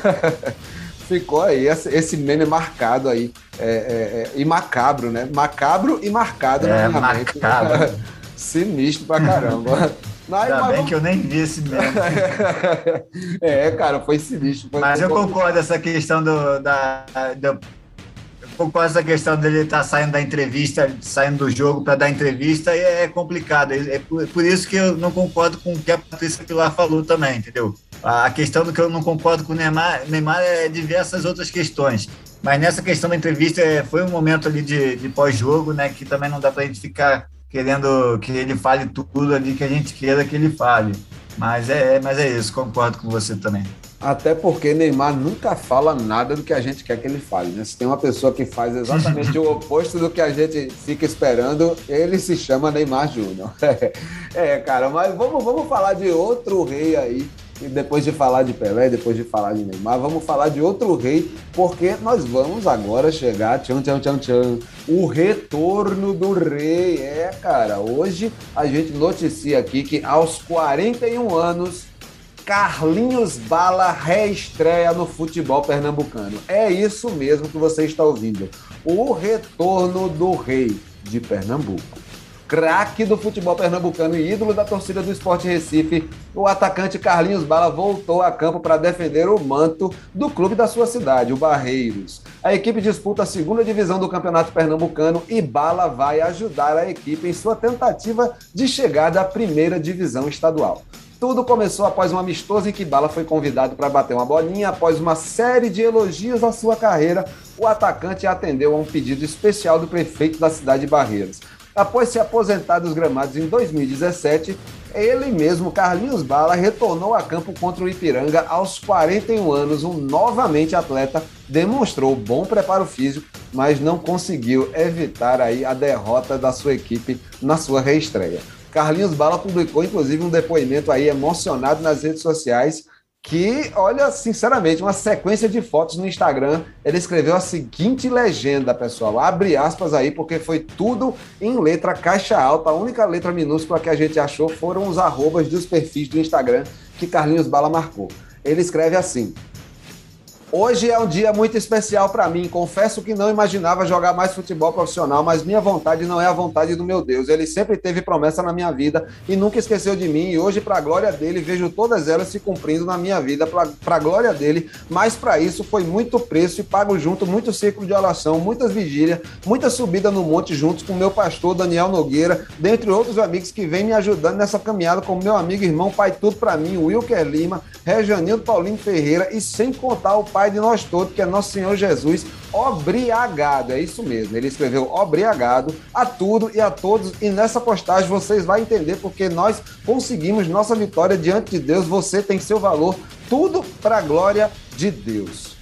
B: [laughs] ficou aí esse meme marcado aí é, é, é, e macabro, né? Macabro e marcado
C: é, na minha mente. [laughs]
B: Sinistro pra caramba. [laughs]
C: Mas, Ainda bem que eu nem vi esse mesmo. [laughs]
B: é, cara, foi sinistro. Foi
C: mas eu concordo essa questão do, da, do, concordo essa questão dele estar tá saindo da entrevista, saindo do jogo para dar entrevista, e é complicado. É por, por, isso que eu não concordo com o que a Patrícia Pilar falou também, entendeu? A questão do que eu não concordo com o Neymar, Neymar é diversas outras questões. Mas nessa questão da entrevista, é, foi um momento ali de, de pós-jogo, né, que também não dá para a gente ficar querendo que ele fale tudo ali que a gente queira que ele fale. Mas é, é, mas é isso, concordo com você também.
B: Até porque Neymar nunca fala nada do que a gente quer que ele fale, né? Se tem uma pessoa que faz exatamente o [laughs] oposto do que a gente fica esperando, ele se chama Neymar Júnior. [laughs] é, cara, mas vamos, vamos falar de outro rei aí depois de falar de Pelé, depois de falar de Neymar, vamos falar de outro rei, porque nós vamos agora chegar, tchan, tchan, tchan, tchan, o retorno do rei. É, cara, hoje a gente noticia aqui que aos 41 anos, Carlinhos Bala reestreia no futebol pernambucano. É isso mesmo que você está ouvindo. O retorno do rei de Pernambuco craque do futebol pernambucano e ídolo da torcida do Esporte Recife, o atacante Carlinhos Bala voltou a campo para defender o manto do clube da sua cidade, o Barreiros. A equipe disputa a segunda divisão do Campeonato Pernambucano e Bala vai ajudar a equipe em sua tentativa de chegada à primeira divisão estadual. Tudo começou após um amistoso em que Bala foi convidado para bater uma bolinha. Após uma série de elogios à sua carreira, o atacante atendeu a um pedido especial do prefeito da cidade de Barreiros. Após se aposentar dos gramados em 2017, Ele mesmo, Carlinhos Bala, retornou a campo contra o Ipiranga aos 41 anos. Um novamente atleta demonstrou bom preparo físico, mas não conseguiu evitar aí a derrota da sua equipe na sua reestreia. Carlinhos Bala publicou inclusive um depoimento aí emocionado nas redes sociais que, olha, sinceramente, uma sequência de fotos no Instagram. Ele escreveu a seguinte legenda, pessoal. Abre aspas aí, porque foi tudo em letra caixa alta. A única letra minúscula que a gente achou foram os arrobas dos perfis do Instagram que Carlinhos Bala marcou. Ele escreve assim: Hoje é um dia muito especial para mim. Confesso que não imaginava jogar mais futebol profissional, mas minha vontade não é a vontade do meu Deus. Ele sempre teve promessa na minha vida e nunca esqueceu de mim. E hoje, para a glória dele, vejo todas elas se cumprindo na minha vida, para a glória dele. Mas para isso foi muito preço e pago junto muito ciclo de oração, muitas vigílias, muita subida no monte juntos com meu pastor Daniel Nogueira, dentre outros amigos que vêm me ajudando nessa caminhada, como meu amigo irmão, pai tudo para mim, Wilker Lima, Rejanildo Paulinho Ferreira e sem contar o pai Pai de nós todos, que é nosso Senhor Jesus, obrigado. É isso mesmo. Ele escreveu obrigado a tudo e a todos. E nessa postagem vocês vão entender porque nós conseguimos nossa vitória diante de Deus. Você tem seu valor, tudo para a glória de Deus.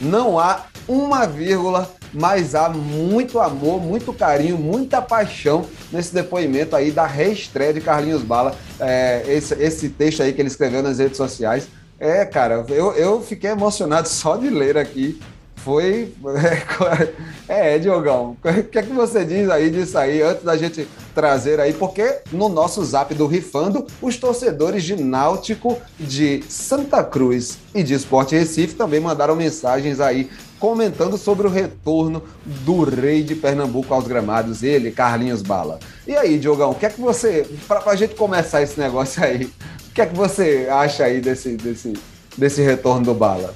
B: Não há uma vírgula, mas há muito amor, muito carinho, muita paixão nesse depoimento aí da reestreia de Carlinhos Bala. É, esse, esse texto aí que ele escreveu nas redes sociais. É, cara, eu, eu fiquei emocionado só de ler aqui. Foi. [laughs] É, é Diogão, o que é que você diz aí disso aí, antes da gente trazer aí? Porque no nosso zap do Rifando, os torcedores de Náutico, de Santa Cruz e de Esporte Recife também mandaram mensagens aí comentando sobre o retorno do rei de Pernambuco aos gramados, ele, Carlinhos Bala. E aí, Diogão, o que é que você. Para a gente começar esse negócio aí, que é que você acha aí desse, desse, desse retorno do Bala?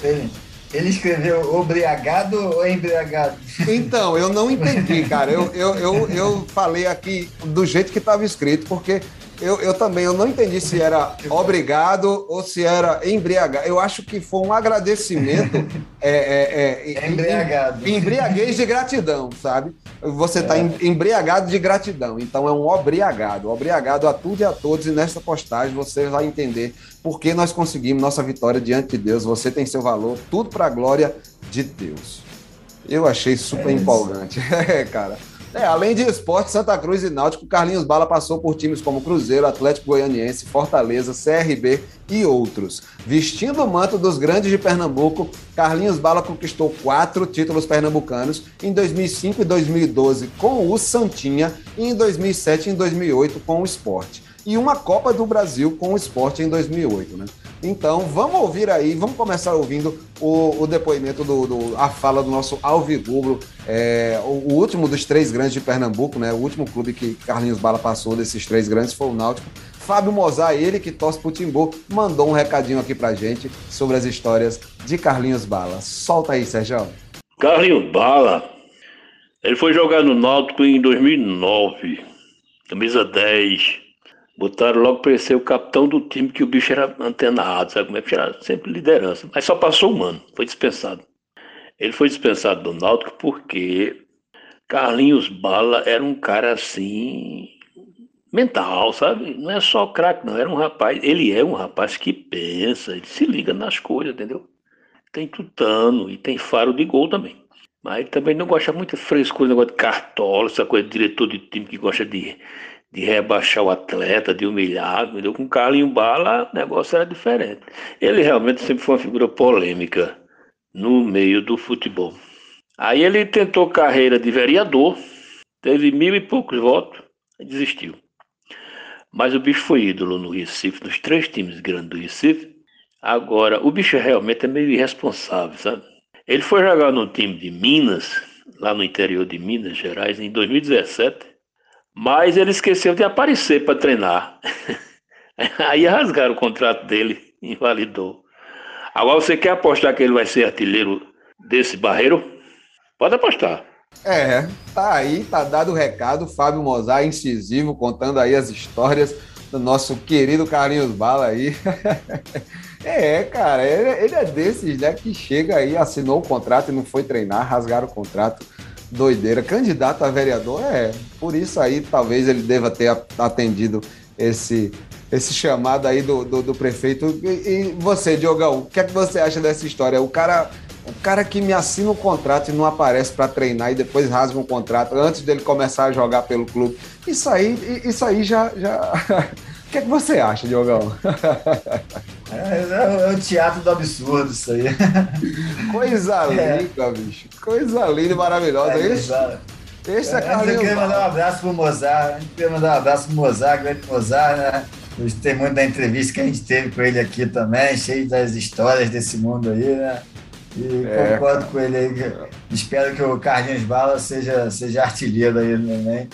C: Ele, ele escreveu obrigado ou embriagado?
B: Então, eu não entendi, cara. Eu, eu, eu, eu falei aqui do jeito que estava escrito, porque eu, eu também eu não entendi se era obrigado ou se era embriagado. Eu acho que foi um agradecimento. [laughs] é, é,
C: é, embriagado.
B: Em, embriaguez de gratidão, sabe? Você está é. embriagado de gratidão. Então é um obrigado. Obrigado a tudo e a todos. E nesta postagem você vai entender por que nós conseguimos nossa vitória diante de Deus. Você tem seu valor, tudo para a glória de Deus. Eu achei super é empolgante. [laughs] É, cara. É, além de esporte, Santa Cruz e Náutico, Carlinhos Bala passou por times como Cruzeiro, Atlético Goianiense, Fortaleza, CRB e outros. Vestindo o manto dos grandes de Pernambuco, Carlinhos Bala conquistou quatro títulos pernambucanos em 2005 e 2012 com o Santinha e em 2007 e em 2008 com o Esporte. E uma Copa do Brasil com o Esporte em 2008, né? Então, vamos ouvir aí, vamos começar ouvindo o, o depoimento, do, do, a fala do nosso Alvirrubro, é, o, o, último dos três grandes de Pernambuco, né? O último clube que Carlinhos Bala passou desses três grandes foi o Náutico. Fábio Mozart, ele que torce pro Timbu, mandou um recadinho aqui pra gente sobre as histórias de Carlinhos Bala. Solta aí, Sérgio.
D: Carlinhos Bala, ele foi jogar no Náutico em 2009, camisa 10 Botaram logo para ser o capitão do time, que o bicho era antenado, sabe como é que era? Sempre liderança. Mas só passou um ano, foi dispensado. Ele foi dispensado do Náutico porque Carlinhos Bala era um cara assim, mental, sabe? Não é só craque, não. Era um rapaz, ele é um rapaz que pensa, ele se liga nas coisas, entendeu? Tem tutano e tem faro de gol também. Mas também não gosta muito de frescura, negócio de cartola, essa coisa de diretor de time que gosta de de rebaixar o atleta, de humilhar, entendeu? Com Carlinho Bala, o negócio era diferente. Ele realmente sempre foi uma figura polêmica no meio do futebol. Aí ele tentou carreira de vereador, teve mil e poucos votos e desistiu. Mas o bicho foi ídolo no Recife, nos três times grandes do Recife. Agora, o bicho realmente é meio irresponsável, sabe? Ele foi jogar no time de Minas, lá no interior de Minas Gerais, em 2017 mas ele esqueceu de aparecer para treinar. [laughs] Aí rasgaram o contrato dele, invalidou. Agora você quer apostar que ele vai ser artilheiro desse barreiro? Pode apostar.
B: É, tá aí, tá dado o recado. Fábio Mozart, incisivo, contando aí as histórias do nosso querido Carlinhos Bala aí. [laughs] é, cara, ele, é desses, né, que chega aí, assinou o contrato e não foi treinar, rasgaram o contrato doideira. Candidato a vereador é. Por isso aí talvez ele deva ter atendido esse, esse chamado aí do, do, do prefeito. E, e, você, Diogão, o que é que você acha dessa história? O cara, o cara que me assina um contrato e não aparece para treinar e depois rasga um contrato antes dele começar a jogar pelo clube. Isso aí, isso aí já. já... [laughs] o que é que você acha, Diogão? [laughs]
C: É, é, é, o teatro do absurdo isso aí.
B: Coisa [laughs] é. linda, bicho. Coisa linda e maravilhosa. É, esse,
C: esse é, é Carlinhos. Eu queria mandar um abraço pro Mozart. Eu queria mandar um abraço pro Mozart, grande Mozart, né? Gostei muito da entrevista que a gente teve com ele aqui também, cheio das histórias desse mundo aí, né? E é, concordo com ele aí. Espero que o Carlinhos Bala seja, seja artilheiro aí também.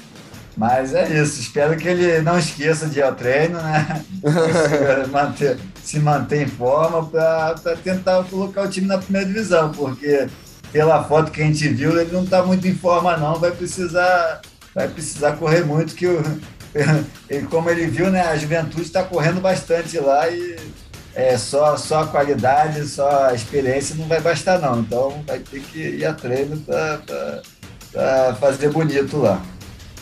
C: Mas é isso, espero que ele não esqueça de ir ao treino, né? [laughs] manter, se manter em forma para tentar colocar o time na primeira divisão, porque pela foto que a gente viu, ele não está muito em forma não, vai precisar, vai precisar correr muito, que o, [laughs] ele, como ele viu, né, a juventude está correndo bastante lá e é, só, só a qualidade, só a experiência não vai bastar não. Então vai ter que ir a treino para fazer bonito lá.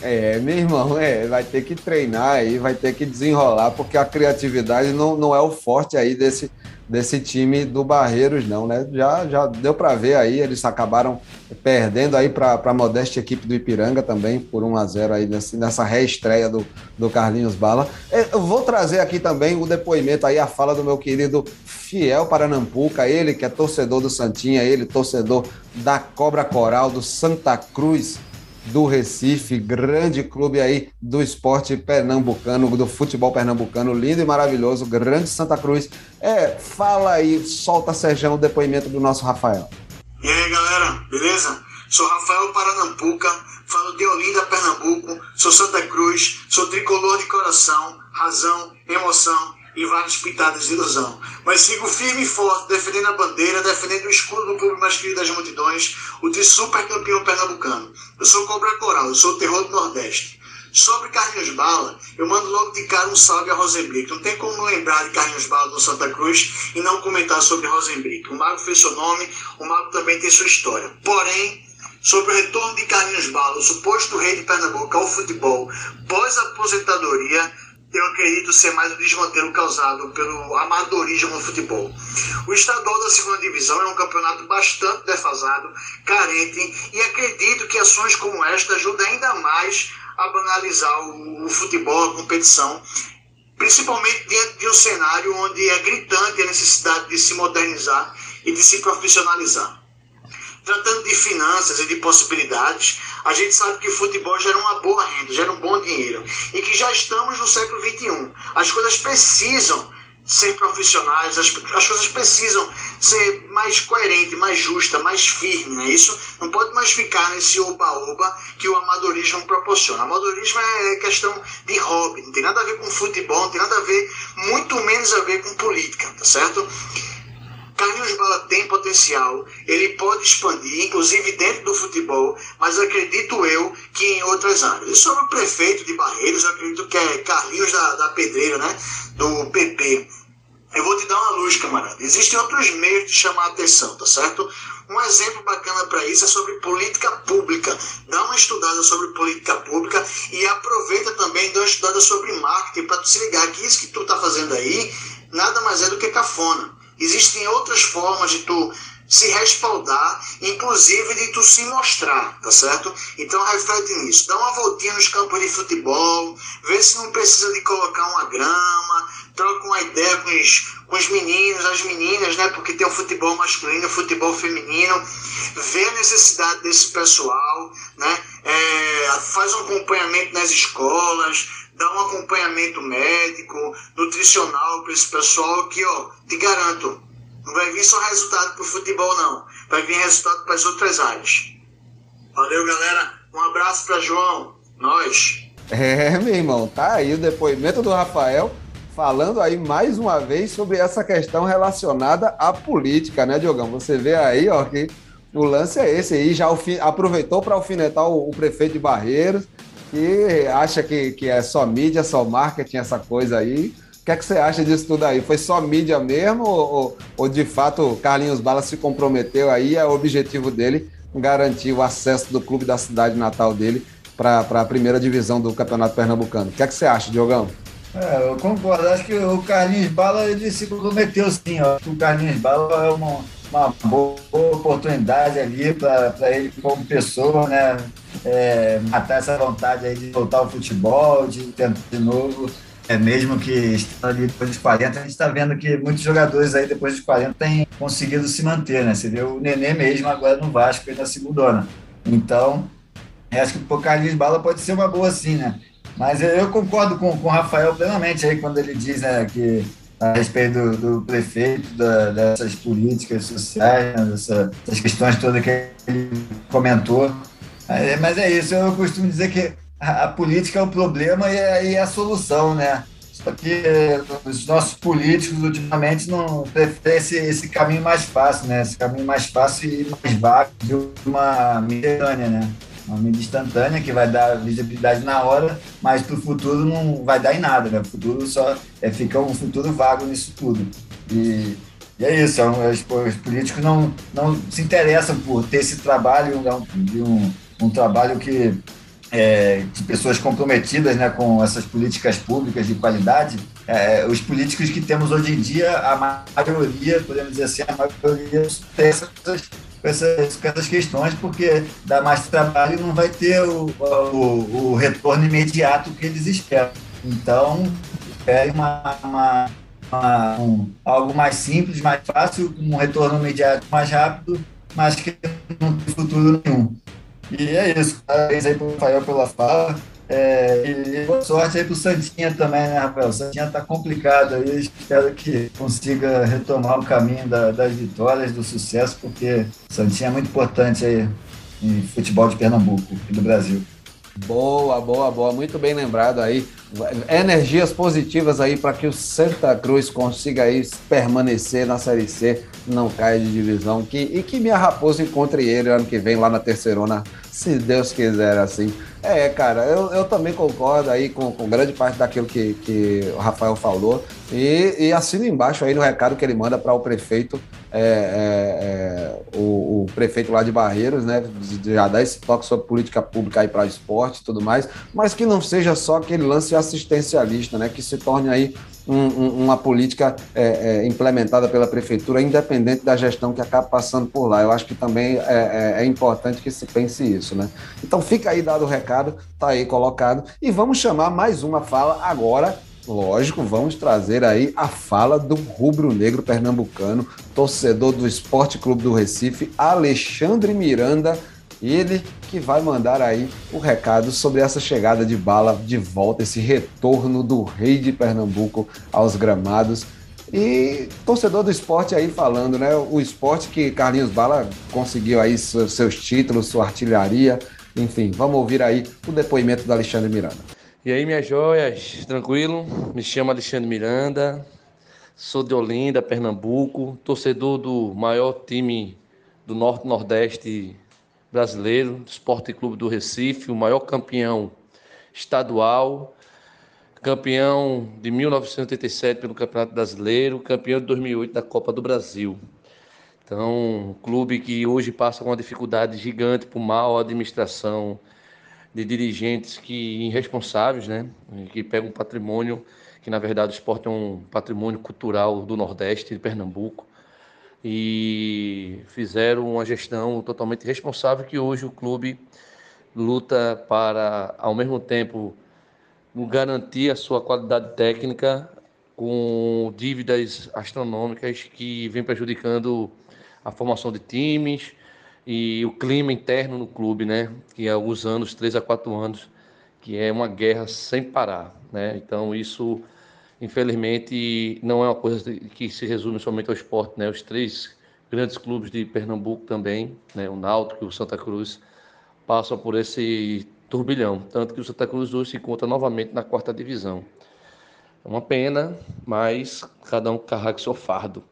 B: É, meu irmão, é, vai ter que treinar aí, vai ter que desenrolar, porque a criatividade não, não é o forte aí desse, desse time do Barreiros, não, né? Já, já deu para ver aí, eles acabaram perdendo aí para a modesta equipe do Ipiranga também, por 1 a 0 aí nesse, nessa reestreia do, do Carlinhos Bala. É, eu vou trazer aqui também o depoimento aí, a fala do meu querido fiel Paranampuca, ele que é torcedor do Santinha, ele torcedor da Cobra Coral, do Santa Cruz, do Recife, grande clube aí do esporte pernambucano, do futebol pernambucano, lindo e maravilhoso, grande Santa Cruz. É, fala aí, solta Sérgio o depoimento do nosso Rafael.
E: E aí, galera, beleza? Sou Rafael Paranampuca, falo de Olinda, Pernambuco, sou Santa Cruz, sou tricolor de coração, razão, emoção e várias pitadas de ilusão. Mas sigo firme e forte, defendendo a bandeira, defendendo o escudo do clube mais querido das multidões, o de super campeão pernambucano. Eu sou Cobra Coral, eu sou o terror do Nordeste. Sobre Carlinhos Bala, eu mando logo de cara um salve a Rosenbrick. Não tem como não lembrar de Carlinhos Bala do Santa Cruz e não comentar sobre Rosenbrick. O Mago fez seu nome, o Mago também tem sua história. Porém, sobre o retorno de Carlinhos Bala, o suposto rei de Pernambuco ao futebol pós-aposentadoria, eu acredito ser mais o desmantelo causado pelo amadorismo no futebol. O estadual da segunda divisão é um campeonato bastante defasado, carente, e acredito que ações como esta ajudam ainda mais a banalizar o, o futebol, a competição, principalmente diante de um cenário onde é gritante a necessidade de se modernizar e de se profissionalizar. Tratando de finanças e de possibilidades, a gente sabe que o futebol gera uma boa renda, gera um bom dinheiro. E que já estamos no século XXI. As coisas precisam ser profissionais, as, as coisas precisam ser mais coerentes, mais justas, mais firmes. Né? Isso não pode mais ficar nesse oba-oba que o amadorismo proporciona. Amadorismo é questão de hobby, não tem nada a ver com futebol, não tem nada a ver, muito menos a ver com política, tá certo? Carlinhos Bala tem potencial, ele pode expandir, inclusive dentro do futebol, mas acredito eu que em outras áreas. E sobre o prefeito de Barreiros, eu acredito que é Carlinhos da, da Pedreira, né? Do PP. Eu vou te dar uma luz, camarada. Existem outros meios de chamar a atenção, tá certo? Um exemplo bacana para isso é sobre política pública. Dá uma estudada sobre política pública e aproveita também dá uma estudada sobre marketing para tu se ligar que isso que tu tá fazendo aí nada mais é do que cafona. Existem outras formas de tu se respaldar, inclusive de tu se mostrar, tá certo? Então reflete nisso. Dá uma voltinha nos campos de futebol, vê se não precisa de colocar uma grama, troca uma ideia com os, com os meninos, as meninas, né? Porque tem o futebol masculino, o futebol feminino, vê a necessidade desse pessoal, né? É, faz um acompanhamento nas escolas, dá um acompanhamento médico, nutricional para esse pessoal que, ó, te garanto, não vai vir só resultado para o futebol, não. Vai vir resultado para as outras áreas. Valeu, galera. Um abraço para João. Nós.
B: É, meu irmão, tá aí o depoimento do Rafael falando aí mais uma vez sobre essa questão relacionada à política, né, Diogão? Você vê aí, ó, que o lance é esse aí, já aproveitou para alfinetar o, o prefeito de Barreiros, que acha que, que é só mídia, só marketing, essa coisa aí. O que é que você acha disso tudo aí? Foi só mídia mesmo ou, ou, de fato o Carlinhos Bala se comprometeu aí, é o objetivo dele garantir o acesso do clube da cidade natal dele para a primeira divisão do Campeonato Pernambucano? O que é que você acha, Diogão?
C: É, eu concordo. Acho que o Carlinhos Bala ele se comprometeu sim. Ó. O Carlinhos Bala é uma, uma boa oportunidade ali para ele como pessoa, né? É, matar essa vontade aí de voltar ao futebol, de tentar de novo. É, mesmo que estando ali depois dos 40, a gente está vendo que muitos jogadores aí depois dos 40 têm conseguido se manter, né? Você vê o Nenê mesmo agora no Vasco, aí na segunda. Então, acho que o Carlinhos Bala pode ser uma boa sim, né? Mas eu concordo com, com o Rafael plenamente aí quando ele diz né, que a respeito do, do prefeito, da, dessas políticas sociais, né, dessa, dessas questões todas que ele comentou. É, mas é isso, eu costumo dizer que a, política é o problema e a, e a solução, né? Só que os nossos políticos ultimamente não preferem esse, esse caminho mais fácil, né? Esse caminho mais fácil e mais vago de uma mediterrânea, né? uma mídia instantânea que vai dar visibilidade na hora, mas para o futuro não vai dar em nada, né? O futuro só é, fica um futuro vago nisso tudo. E, e é isso, é os, os, políticos não, não se interessam por ter esse trabalho, de um, um trabalho que é, de pessoas comprometidas né, com essas políticas públicas de qualidade, é, os políticos que temos hoje em dia, a maioria, podemos dizer assim, a maioria tem essas essas, essas questões, porque dá mais trabalho e não vai ter o, o, o retorno imediato que eles esperam. Então, é uma, uma, uma um, algo mais simples, mais fácil, um retorno imediato mais rápido, mas que não tem futuro nenhum. E é isso. Parabéns aí para o Rafael pela fala. É, e boa sorte aí pro Santinha também, né, Rafael? O Santinha tá complicado aí, espero que consiga retomar o caminho da, das vitórias, do sucesso, porque o Santinha é muito importante aí em futebol de Pernambuco e do Brasil.
B: Boa, boa, boa, muito bem lembrado aí. Energias positivas aí para que o Santa Cruz consiga aí permanecer na Série C, não caia de divisão, que, e que minha raposa encontre ele ano que vem lá na terceirona, se Deus quiser assim. É, cara, eu, eu também concordo aí com, com grande parte daquilo que, que o Rafael falou. E, e assino embaixo aí no recado que ele manda para o prefeito, é, é, é, o, o, prefeito lá de Barreiros, né? Já dar esse toque sobre política pública aí para esporte e tudo mais, mas que não seja só aquele lance assistencialista, né? Que se torne aí um, um, uma política é, é, implementada pela prefeitura, independente da gestão que acaba passando por lá. Eu acho que também é, é, é importante que se pense isso, né? Então fica aí dado o recado, tá aí colocado. E vamos chamar mais uma fala agora Lógico, vamos trazer aí a fala do rubro-negro pernambucano, torcedor do Esporte Clube do Recife, Alexandre Miranda, ele que vai mandar aí o recado sobre essa chegada de bala de volta, esse retorno do rei de Pernambuco aos gramados. E torcedor do esporte aí falando, né? O esporte que Carlinhos Bala conseguiu aí seus títulos, sua artilharia, enfim. Vamos ouvir aí o depoimento do Alexandre Miranda.
F: E aí, minhas joias, tranquilo? Me chamo Alexandre Miranda, sou de Olinda, Pernambuco, torcedor do maior time do Norte-Nordeste brasileiro, Esporte Clube do Recife, o maior campeão estadual, campeão de 1987 pelo Campeonato Brasileiro, campeão de 2008 da Copa do Brasil. Então, um clube que hoje passa com uma dificuldade gigante por mal administração de dirigentes que irresponsáveis, né, que pegam um patrimônio que na verdade o esporte é um patrimônio cultural do Nordeste de Pernambuco e fizeram uma gestão totalmente responsável que hoje o clube luta para, ao mesmo tempo, garantir a sua qualidade técnica com dívidas astronômicas que vem prejudicando a formação de times e o clima interno no clube, né? Que há alguns anos, três a quatro anos, que é uma guerra sem parar, né? Então isso Infelizmente, não é uma coisa que se resume somente ao esporte, né? Os três grandes clubes de Pernambuco também, né? o Náutico e o Santa Cruz, passam por esse turbilhão, tanto que o Santa Cruz hoje se encontra novamente na quarta divisão. É uma pena, mas cada um carrega seu fardo.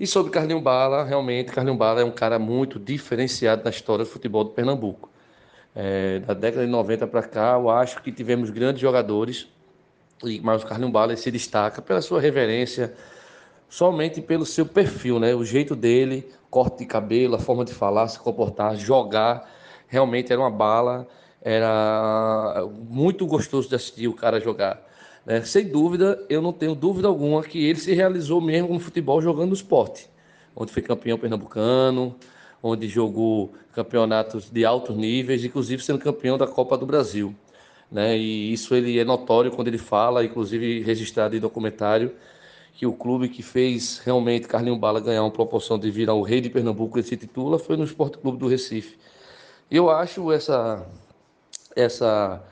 F: E sobre Carlinho Bala, realmente, Carlinho Bala é um cara muito diferenciado na história do futebol do Pernambuco. É, da década de 90 para cá, eu acho que tivemos grandes jogadores mas o Carlinhos Bala se destaca pela sua reverência, somente pelo seu perfil, né? O jeito dele, corte de cabelo, a forma de falar, se comportar, jogar, realmente era uma bala, era muito gostoso de assistir o cara jogar. Né? Sem dúvida, eu não tenho dúvida alguma que ele se realizou mesmo no futebol jogando no esporte, onde foi campeão pernambucano, onde jogou campeonatos de altos níveis, inclusive sendo campeão da Copa do Brasil. Né? E isso ele é notório quando ele fala, inclusive registrado em documentário, que o clube que fez realmente Carlinho Bala ganhar uma proporção de virar o rei de Pernambuco, ele se titula, foi no Esporte Clube do Recife. Eu acho essa, essa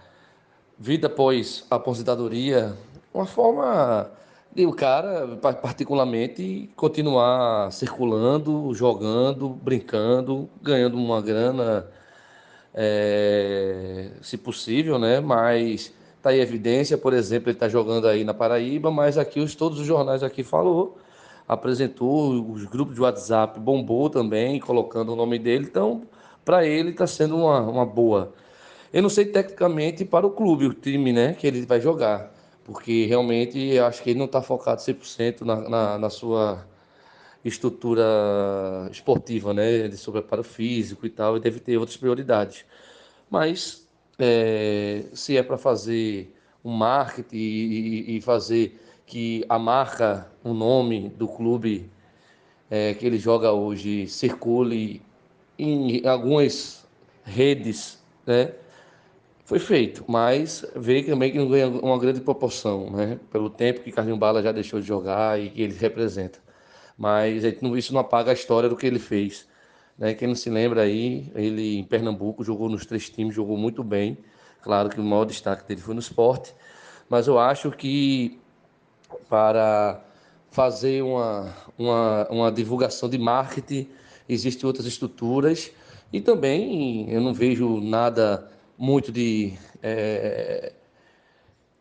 F: vida após aposentadoria uma forma de o cara, particularmente, continuar circulando, jogando, brincando, ganhando uma grana, é, se possível, né? Mas Está aí evidência, por exemplo, ele está jogando aí na Paraíba, mas aqui os, todos os jornais aqui falou, apresentou, os grupos de WhatsApp bombou também, colocando o nome dele, então para ele está sendo uma, uma boa. Eu não sei tecnicamente para o clube, o time né, que ele vai jogar, porque realmente eu acho que ele não está focado 100% na, na, na sua estrutura esportiva, né, de seu preparo físico e tal, e deve ter outras prioridades. Mas é, se é para fazer um marketing e, e, fazer que a marca, o nome do clube é, que ele joga hoje circule em algumas redes, né? Foi feito, mas vê também que não ganha uma grande proporção, né? Pelo tempo que Carlinhos Bala já deixou de jogar e que ele representa. Mas isso não apaga a história do que ele fez. Né? Quem não se lembra aí, ele em Pernambuco jogou nos três times, jogou muito bem. Claro que o maior destaque dele foi no esporte, mas eu acho que para fazer uma, uma, uma divulgação de marketing existem outras estruturas e também eu não vejo nada muito de é,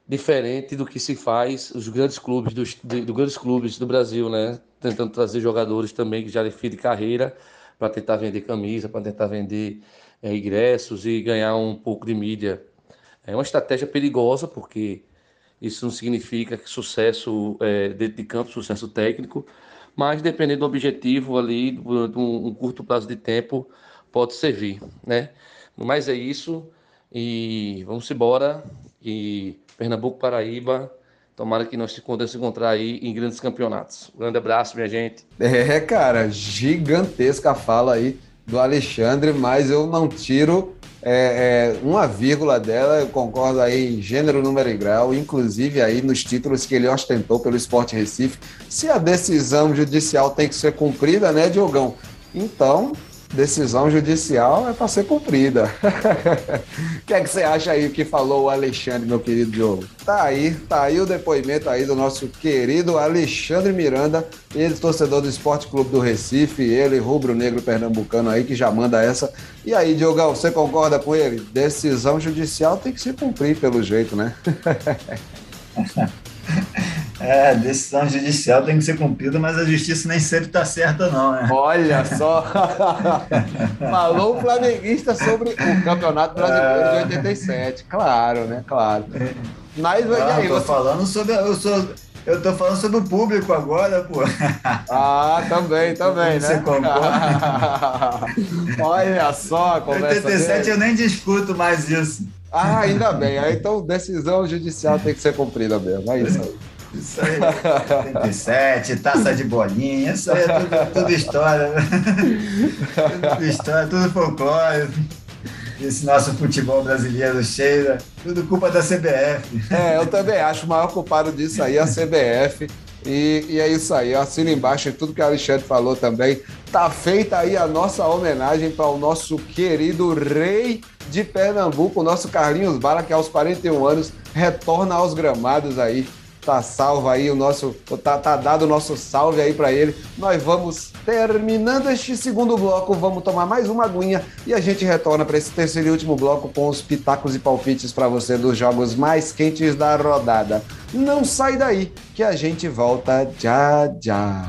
F: diferente do que se faz os grandes clubes dos, de, dos grandes clubes do Brasil, né? Tentando trazer jogadores também que já de fim de carreira para tentar vender camisa, para tentar vender é, ingressos e ganhar um pouco de mídia. É uma estratégia perigosa, porque isso não significa que sucesso é, dentro de campo, sucesso técnico, mas dependendo do objetivo ali, durante um, um curto prazo de tempo, pode servir, né? Mas é isso, e vamos embora, e Pernambuco, Paraíba, Tomara que nós possamos encontrar aí em grandes campeonatos. Um grande abraço, minha gente.
B: É, cara, gigantesca fala aí do Alexandre, mas eu não tiro é, é, uma vírgula dela, eu concordo aí em gênero, número e grau, inclusive aí nos títulos que ele ostentou pelo Esporte Recife. Se a decisão judicial tem que ser cumprida, né, Diogão? Então, decisão judicial é para ser cumprida. O [laughs] que é que você acha aí que falou o Alexandre, meu querido Diogo? Tá aí, tá aí o depoimento aí do nosso querido Alexandre Miranda, ele torcedor do Esporte Clube do Recife, ele rubro-negro pernambucano aí que já manda essa. E aí, Diogão, você concorda com ele? Decisão judicial tem que se cumprir pelo jeito, né? [laughs]
C: É, decisão judicial tem que ser cumprida, mas a justiça nem sempre está certa, não, né?
B: Olha só! [laughs] Falou o flamenguista sobre o Campeonato Brasileiro é... de 87. Claro, né? Claro.
C: Mas ah, aí, eu tô você... falando sobre. Eu, sou, eu tô falando sobre o público agora, pô.
B: Ah, também, também,
C: Você
B: né? [laughs] Olha só,
C: conversa 87 dele. eu nem discuto mais isso.
B: Ah, ainda bem. Então, decisão judicial tem que ser cumprida mesmo. É isso aí.
C: Isso aí, 87, taça de bolinha, isso aí é tudo, tudo história. Né? tudo história, tudo folclore. Esse nosso futebol brasileiro cheira, tudo culpa da CBF.
B: É, eu também acho o maior culpado disso aí é a CBF. E, e, é isso aí, eu assino embaixo tudo que o Alexandre falou também. Tá feita aí a nossa homenagem para o nosso querido rei de Pernambuco, o nosso Carlinhos Bala, que aos 41 anos retorna aos gramados aí Tá salvo aí o nosso, tá, tá dado o nosso salve aí para ele. Nós vamos terminando este segundo bloco, vamos tomar mais uma aguinha e a gente retorna para esse terceiro e último bloco com os pitacos e palpites para você dos jogos mais quentes da rodada. Não sai daí que a gente volta já já.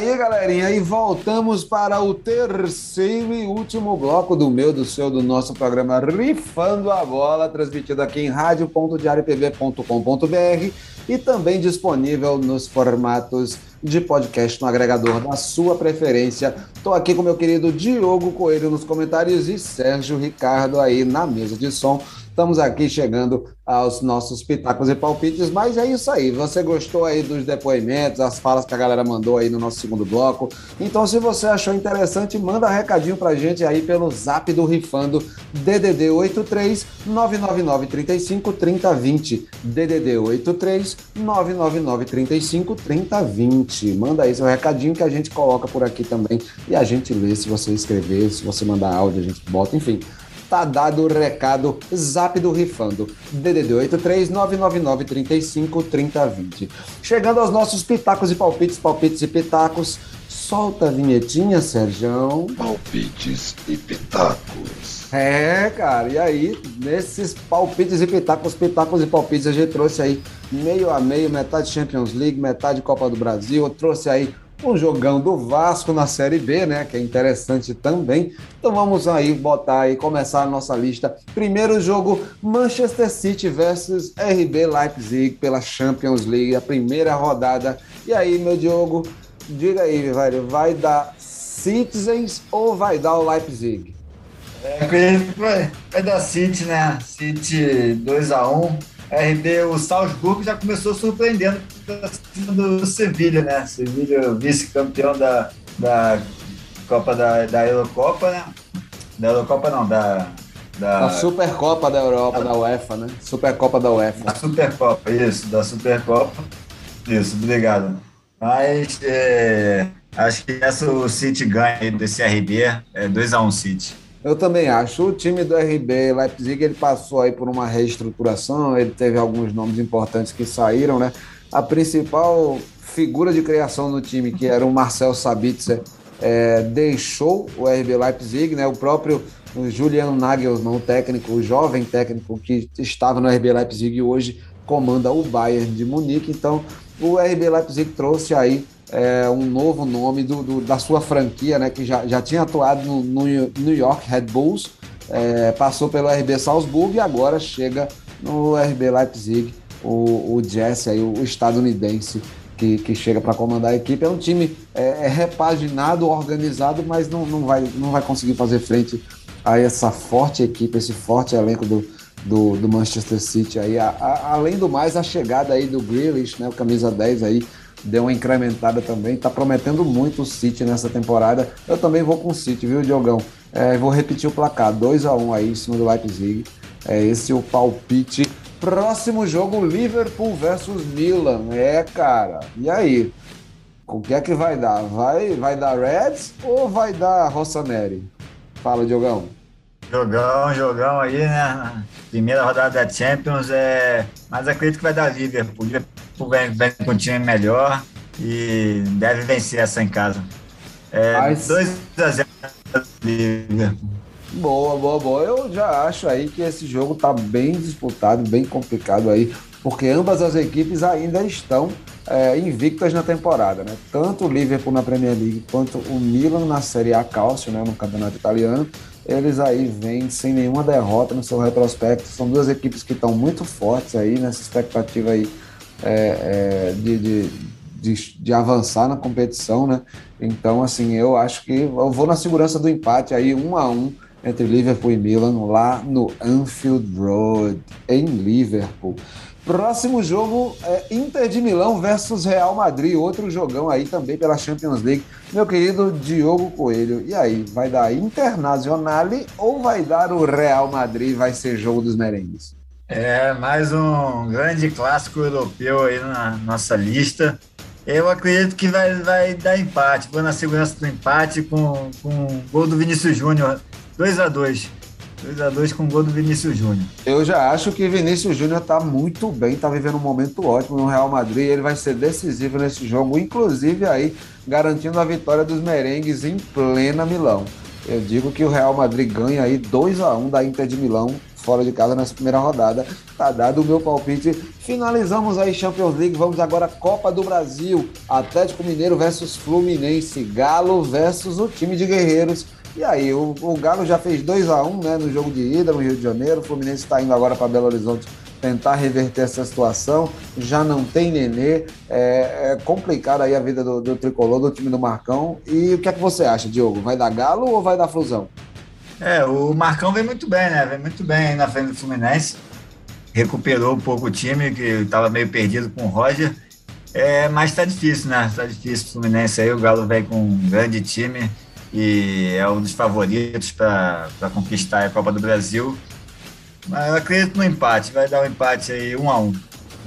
B: Aí, galerinha, e voltamos para o terceiro e último bloco do meu, do seu, do nosso programa Rifando a Bola, transmitido aqui em rádio.diariopb.com.br e também disponível nos formatos de podcast no agregador da sua preferência. Estou aqui com meu querido Diogo Coelho nos comentários e Sérgio Ricardo aí na mesa de som. Estamos aqui chegando aos nossos pitacos e palpites, mas é isso aí. Você gostou aí dos depoimentos, as falas que a galera mandou aí no nosso segundo bloco? Então, se você achou interessante, manda um recadinho pra gente aí pelo zap do Rifando DDD 83 999 35 3020. DDD 83 999 35 3020. Manda aí seu recadinho que a gente coloca por aqui também e a gente lê se você escrever, se você mandar áudio, a gente bota, enfim. Tá dado o recado, zap do Rifando, DDD 83999353020. Chegando aos nossos pitacos e palpites, palpites e pitacos. Solta a vinhetinha, Sérgio.
G: Palpites e pitacos.
B: É, cara, e aí, nesses palpites e pitacos, pitacos e palpites, a gente trouxe aí meio a meio, metade Champions League, metade Copa do Brasil, eu trouxe aí um jogão do Vasco na Série B, né? Que é interessante também. Então vamos aí botar aí, começar a nossa lista. Primeiro jogo, Manchester City versus RB Leipzig pela Champions League, a primeira rodada. E aí, meu Diogo, diga aí, velho, vai dar Citizens ou vai dar o Leipzig?
C: É, vai, vai dar City, né? City 2x1. RB, o Salzburgo já começou surpreendendo do Sevilha, né? Sevilha, vice-campeão da, da Copa da, da Eurocopa, né? Da Eurocopa não, da.
B: Da, da Supercopa da Europa, da UEFA, né? Supercopa da UEFA.
C: Da Supercopa, isso, da Supercopa. Isso, obrigado. Mas é, acho que essa o City ganha desse RB, é 2x1 um City.
B: Eu também acho. O time do RB Leipzig ele passou aí por uma reestruturação, ele teve alguns nomes importantes que saíram, né? A principal figura de criação no time, que era o Marcel Sabitzer, é, deixou o RB Leipzig, né? O próprio Julian Nagelsmann, o técnico, o jovem técnico que estava no RB Leipzig e hoje comanda o Bayern de Munique. Então, o RB Leipzig trouxe aí é, um novo nome do, do, da sua franquia, né, que já, já tinha atuado no, no New York Red Bulls, é, passou pelo RB Salzburg e agora chega no RB Leipzig, o, o Jesse, aí, o estadunidense que, que chega para comandar a equipe. É um time é, é, repaginado, organizado, mas não, não, vai, não vai conseguir fazer frente a essa forte equipe, esse forte elenco do, do, do Manchester City. Aí, a, a, além do mais, a chegada aí do Grealish, né, o camisa 10 aí, deu uma incrementada também. Tá prometendo muito o City nessa temporada. Eu também vou com o City, viu, Diogão? É, vou repetir o placar: 2 a 1 aí em cima do Leipzig. É esse o palpite. Próximo jogo: Liverpool versus Milan. É, cara. E aí? O que é que vai dar? Vai, vai dar Reds ou vai dar Rossoneri? Fala, Diogão.
C: Jogão, jogão aí, né? Primeira rodada da Champions, é... mas acredito que vai dar Liverpool. Liverpool vem, vem com um time melhor e deve vencer essa em casa. É, 2x0 Liverpool.
B: Boa, boa, boa. Eu já acho aí que esse jogo tá bem disputado, bem complicado aí, porque ambas as equipes ainda estão é, invictas na temporada, né? Tanto o Liverpool na Premier League quanto o Milan na Série A Calcio, né, no Campeonato Italiano eles aí vêm sem nenhuma derrota no seu retrospecto. São duas equipes que estão muito fortes aí nessa expectativa aí é, é, de, de, de, de, avançar na competição, né? Então, assim, eu acho que eu vou na segurança do empate aí, um a um entre Liverpool e Milan lá no Anfield Road, em Liverpool. Próximo jogo é Inter de Milão versus Real Madrid, outro jogão aí também pela Champions League. Meu querido Diogo Coelho, e aí, vai dar Internazionale ou vai dar o Real Madrid, vai ser jogo dos merengues?
C: É, mais um grande clássico europeu aí na nossa lista. Eu acredito que vai, vai dar empate. Vou na segurança do empate com, com o gol do Vinícius Júnior, 2 a 2 2x2 com o gol do Vinícius Júnior.
B: Eu já acho que Vinícius Júnior está muito bem, está vivendo um momento ótimo no Real Madrid. Ele vai ser decisivo nesse jogo, inclusive aí garantindo a vitória dos merengues em plena Milão. Eu digo que o Real Madrid ganha aí 2 a 1 da Inter de Milão fora de casa nessa primeira rodada. Tá dado o meu palpite. Finalizamos aí Champions League. Vamos agora Copa do Brasil. Atlético Mineiro versus Fluminense. Galo versus o time de Guerreiros. E aí, o, o Galo já fez 2 a 1 um, né, no jogo de ida no Rio de Janeiro. O Fluminense está indo agora para Belo Horizonte tentar reverter essa situação. Já não tem nenê. É, é aí a vida do, do, tricolor, do time do Marcão. E o que é que você acha, Diogo? Vai dar Galo ou vai dar Flusão?
C: É, o Marcão vem muito bem, né? Vem muito bem aí na frente do Fluminense. Recuperou um pouco o time, que estava meio perdido com o Roger. É, mas tá difícil, né? Tá difícil o Fluminense aí. O Galo vem com um grande time e é um dos favoritos para conquistar a Copa do Brasil. Mas eu acredito no empate, vai dar um empate aí, um a um.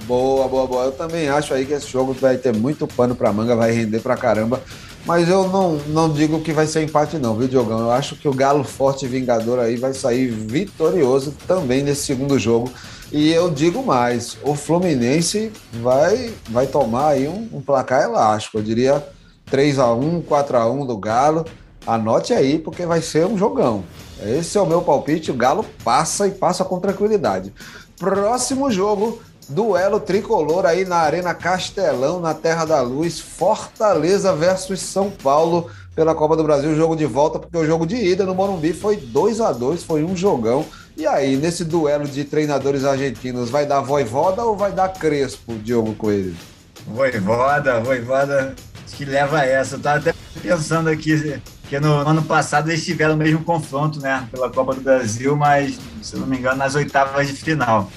B: Boa, boa, boa. Eu também acho aí que esse jogo vai ter muito pano para manga, vai render pra caramba. Mas eu não, não digo que vai ser empate, não, viu, Diogão? Eu acho que o Galo Forte Vingador aí vai sair vitorioso também nesse segundo jogo. E eu digo mais: o Fluminense vai, vai tomar aí um, um placar elástico. Eu diria 3 a 1 4 a 1 do Galo. Anote aí, porque vai ser um jogão. Esse é o meu palpite. O Galo passa e passa com tranquilidade. Próximo jogo, duelo tricolor aí na Arena Castelão, na Terra da Luz. Fortaleza versus São Paulo pela Copa do Brasil. Jogo de volta, porque o jogo de ida no Morumbi foi 2 a 2 foi um jogão. E aí, nesse duelo de treinadores argentinos, vai dar Voivoda ou vai dar Crespo, Diogo Coelho?
C: Voivoda, Voivoda que leva essa. Eu tava até pensando aqui que no ano passado eles tiveram o mesmo confronto, né, pela Copa do Brasil, mas, se não me engano, nas oitavas de final.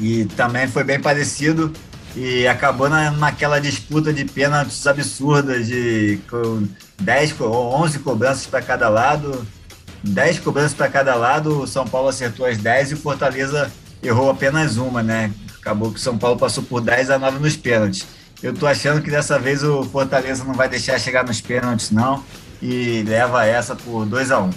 C: E também foi bem parecido e acabou na, naquela disputa de pênaltis absurdas de 10 ou 11 cobranças para cada lado, 10 cobranças para cada lado, o São Paulo acertou as 10 e o Fortaleza errou apenas uma, né? Acabou que o São Paulo passou por 10 a 9 nos pênaltis. Eu tô achando que dessa vez o Fortaleza não vai deixar chegar nos pênaltis, não e leva essa por 2 a 1 um.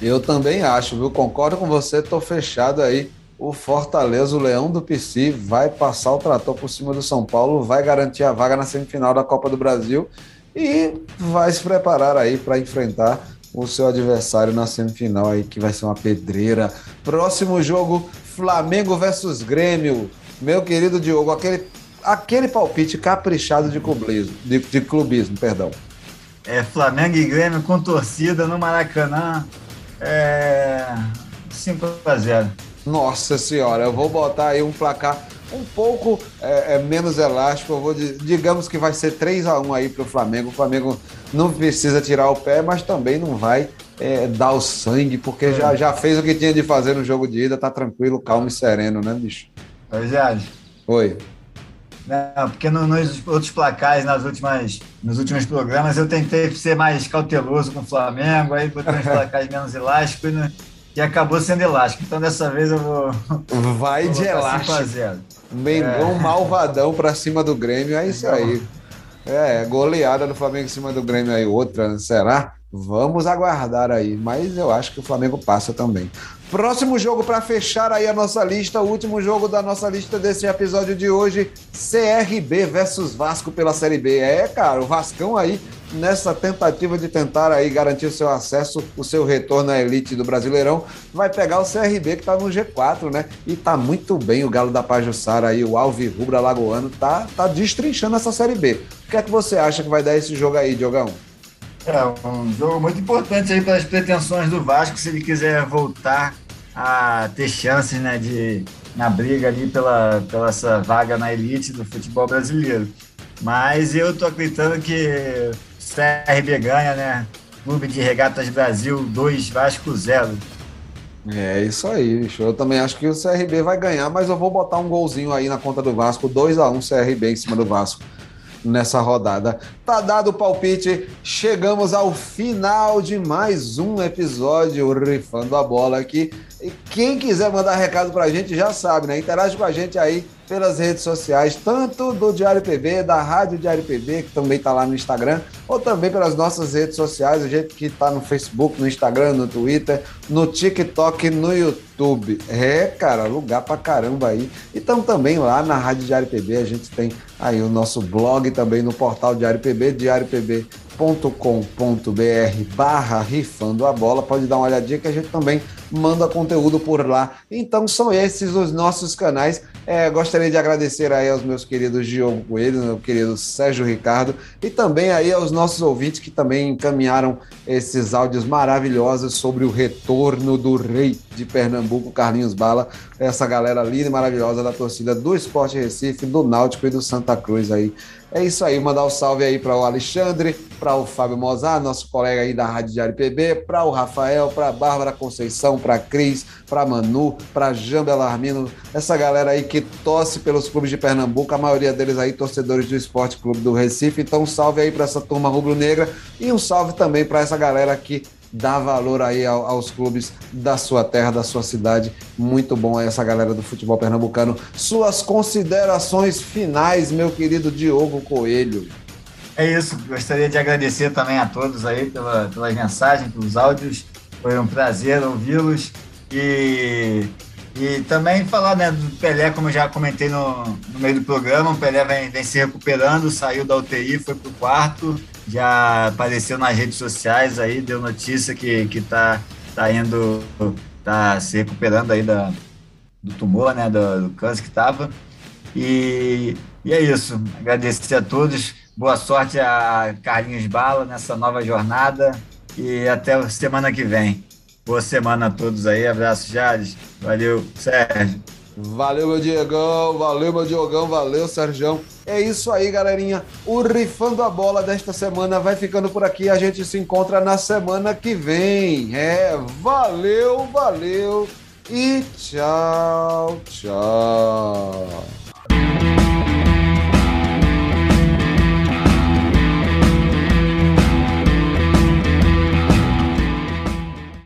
B: Eu também acho, viu? Concordo com você, tô fechado aí. O Fortaleza, o Leão do PC, vai passar o trator por cima do São Paulo, vai garantir a vaga na semifinal da Copa do Brasil e vai se preparar aí para enfrentar o seu adversário na semifinal aí, que vai ser uma pedreira. Próximo jogo, Flamengo versus Grêmio. Meu querido Diogo, aquele, aquele palpite caprichado de clubismo, de, de clubismo, perdão
C: é, Flamengo e Grêmio com torcida no Maracanã. É, 5 a 0
B: Nossa senhora, eu vou botar aí um placar um pouco é, é, menos elástico. Eu vou digamos que vai ser 3 a 1 aí para o Flamengo. O Flamengo não precisa tirar o pé, mas também não vai é, dar o sangue, porque é. já, já fez o que tinha de fazer no jogo de ida, tá tranquilo, calmo e sereno, né, bicho?
C: Oi, Jorge.
B: Oi.
C: Não, porque no, nos outros placares, nas últimas, nos últimos programas, eu tentei ser mais cauteloso com o Flamengo, aí botei uns [laughs] placares menos elásticos né, e acabou sendo elástico. Então dessa vez eu vou.
B: Vai vou de elástico. Mengão é. malvadão pra cima do Grêmio, é isso aí. É, goleada do Flamengo em cima do Grêmio aí, outra, será? Vamos aguardar aí, mas eu acho que o Flamengo passa também. Próximo jogo para fechar aí a nossa lista, o último jogo da nossa lista desse episódio de hoje, CRB versus Vasco pela Série B. É, cara, o Vascão aí nessa tentativa de tentar aí garantir o seu acesso, o seu retorno à elite do Brasileirão, vai pegar o CRB que tá no G4, né? E tá muito bem o Galo da Pajussara aí, o Alvi Rubra Lagoano, tá, tá destrinchando essa Série B. O que é que você acha que vai dar esse jogo aí, Diogão?
C: É um jogo muito importante aí para as pretensões do Vasco, se ele quiser voltar a ter chances né, de, na briga ali pela, pela essa vaga na elite do futebol brasileiro. Mas eu tô acreditando que CRB ganha, né? Clube de Regatas Brasil 2, Vasco 0.
B: É isso aí, bicho. Eu também acho que o CRB vai ganhar, mas eu vou botar um golzinho aí na conta do Vasco, 2 a 1 CRB em cima do Vasco nessa rodada. Tá dado o palpite, chegamos ao final de mais um episódio Rifando a Bola aqui. E quem quiser mandar recado pra gente já sabe, né? Interage com a gente aí pelas redes sociais, tanto do Diário PB, da Rádio Diário PB, que também tá lá no Instagram, ou também pelas nossas redes sociais, a gente que tá no Facebook, no Instagram, no Twitter, no TikTok, no YouTube. É, cara, lugar pra caramba aí. Então também lá na Rádio Diário PB a gente tem aí o nosso blog também no portal Diário PB, Diário PB com.br barra rifando a bola. Pode dar uma olhadinha que a gente também manda conteúdo por lá. Então são esses os nossos canais. É, gostaria de agradecer aí aos meus queridos Diogo Coelho, meu querido Sérgio Ricardo e também aí aos nossos ouvintes que também encaminharam esses áudios maravilhosos sobre o retorno do rei de Pernambuco, Carlinhos Bala, essa galera linda e maravilhosa da torcida do Esporte Recife, do Náutico e do Santa Cruz aí. É isso aí, mandar um salve aí para o Alexandre, para o Fábio Mozart, nosso colega aí da Rádio Diário PB, para o Rafael, para a Bárbara Conceição, para a Cris, para Manu, para Jean Belarmino, essa galera aí que torce pelos clubes de Pernambuco, a maioria deles aí torcedores do Esporte Clube do Recife. Então, um salve aí para essa turma rubro-negra e um salve também para essa galera que dá valor aí aos clubes da sua terra, da sua cidade. Muito bom essa galera do futebol pernambucano. Suas considerações finais, meu querido Diogo Coelho.
C: É isso, gostaria de agradecer também a todos aí pela, pelas mensagens, pelos áudios. Foi um prazer ouvi-los e, e também falar né, do Pelé, como eu já comentei no, no meio do programa. O Pelé vem, vem se recuperando, saiu da UTI, foi para o quarto já apareceu nas redes sociais aí, deu notícia que, que tá, tá indo, tá se recuperando aí da, do tumor, né, do, do câncer que tava. E, e é isso, agradecer a todos, boa sorte a Carlinhos Bala nessa nova jornada e até semana que vem. Boa semana a todos aí, abraço Jales, valeu Sérgio.
B: Valeu, meu Diegão, valeu, meu Diogão, valeu, Sérgio. É isso aí, galerinha. O Rifando a Bola desta semana vai ficando por aqui. A gente se encontra na semana que vem. É, valeu, valeu e tchau, tchau.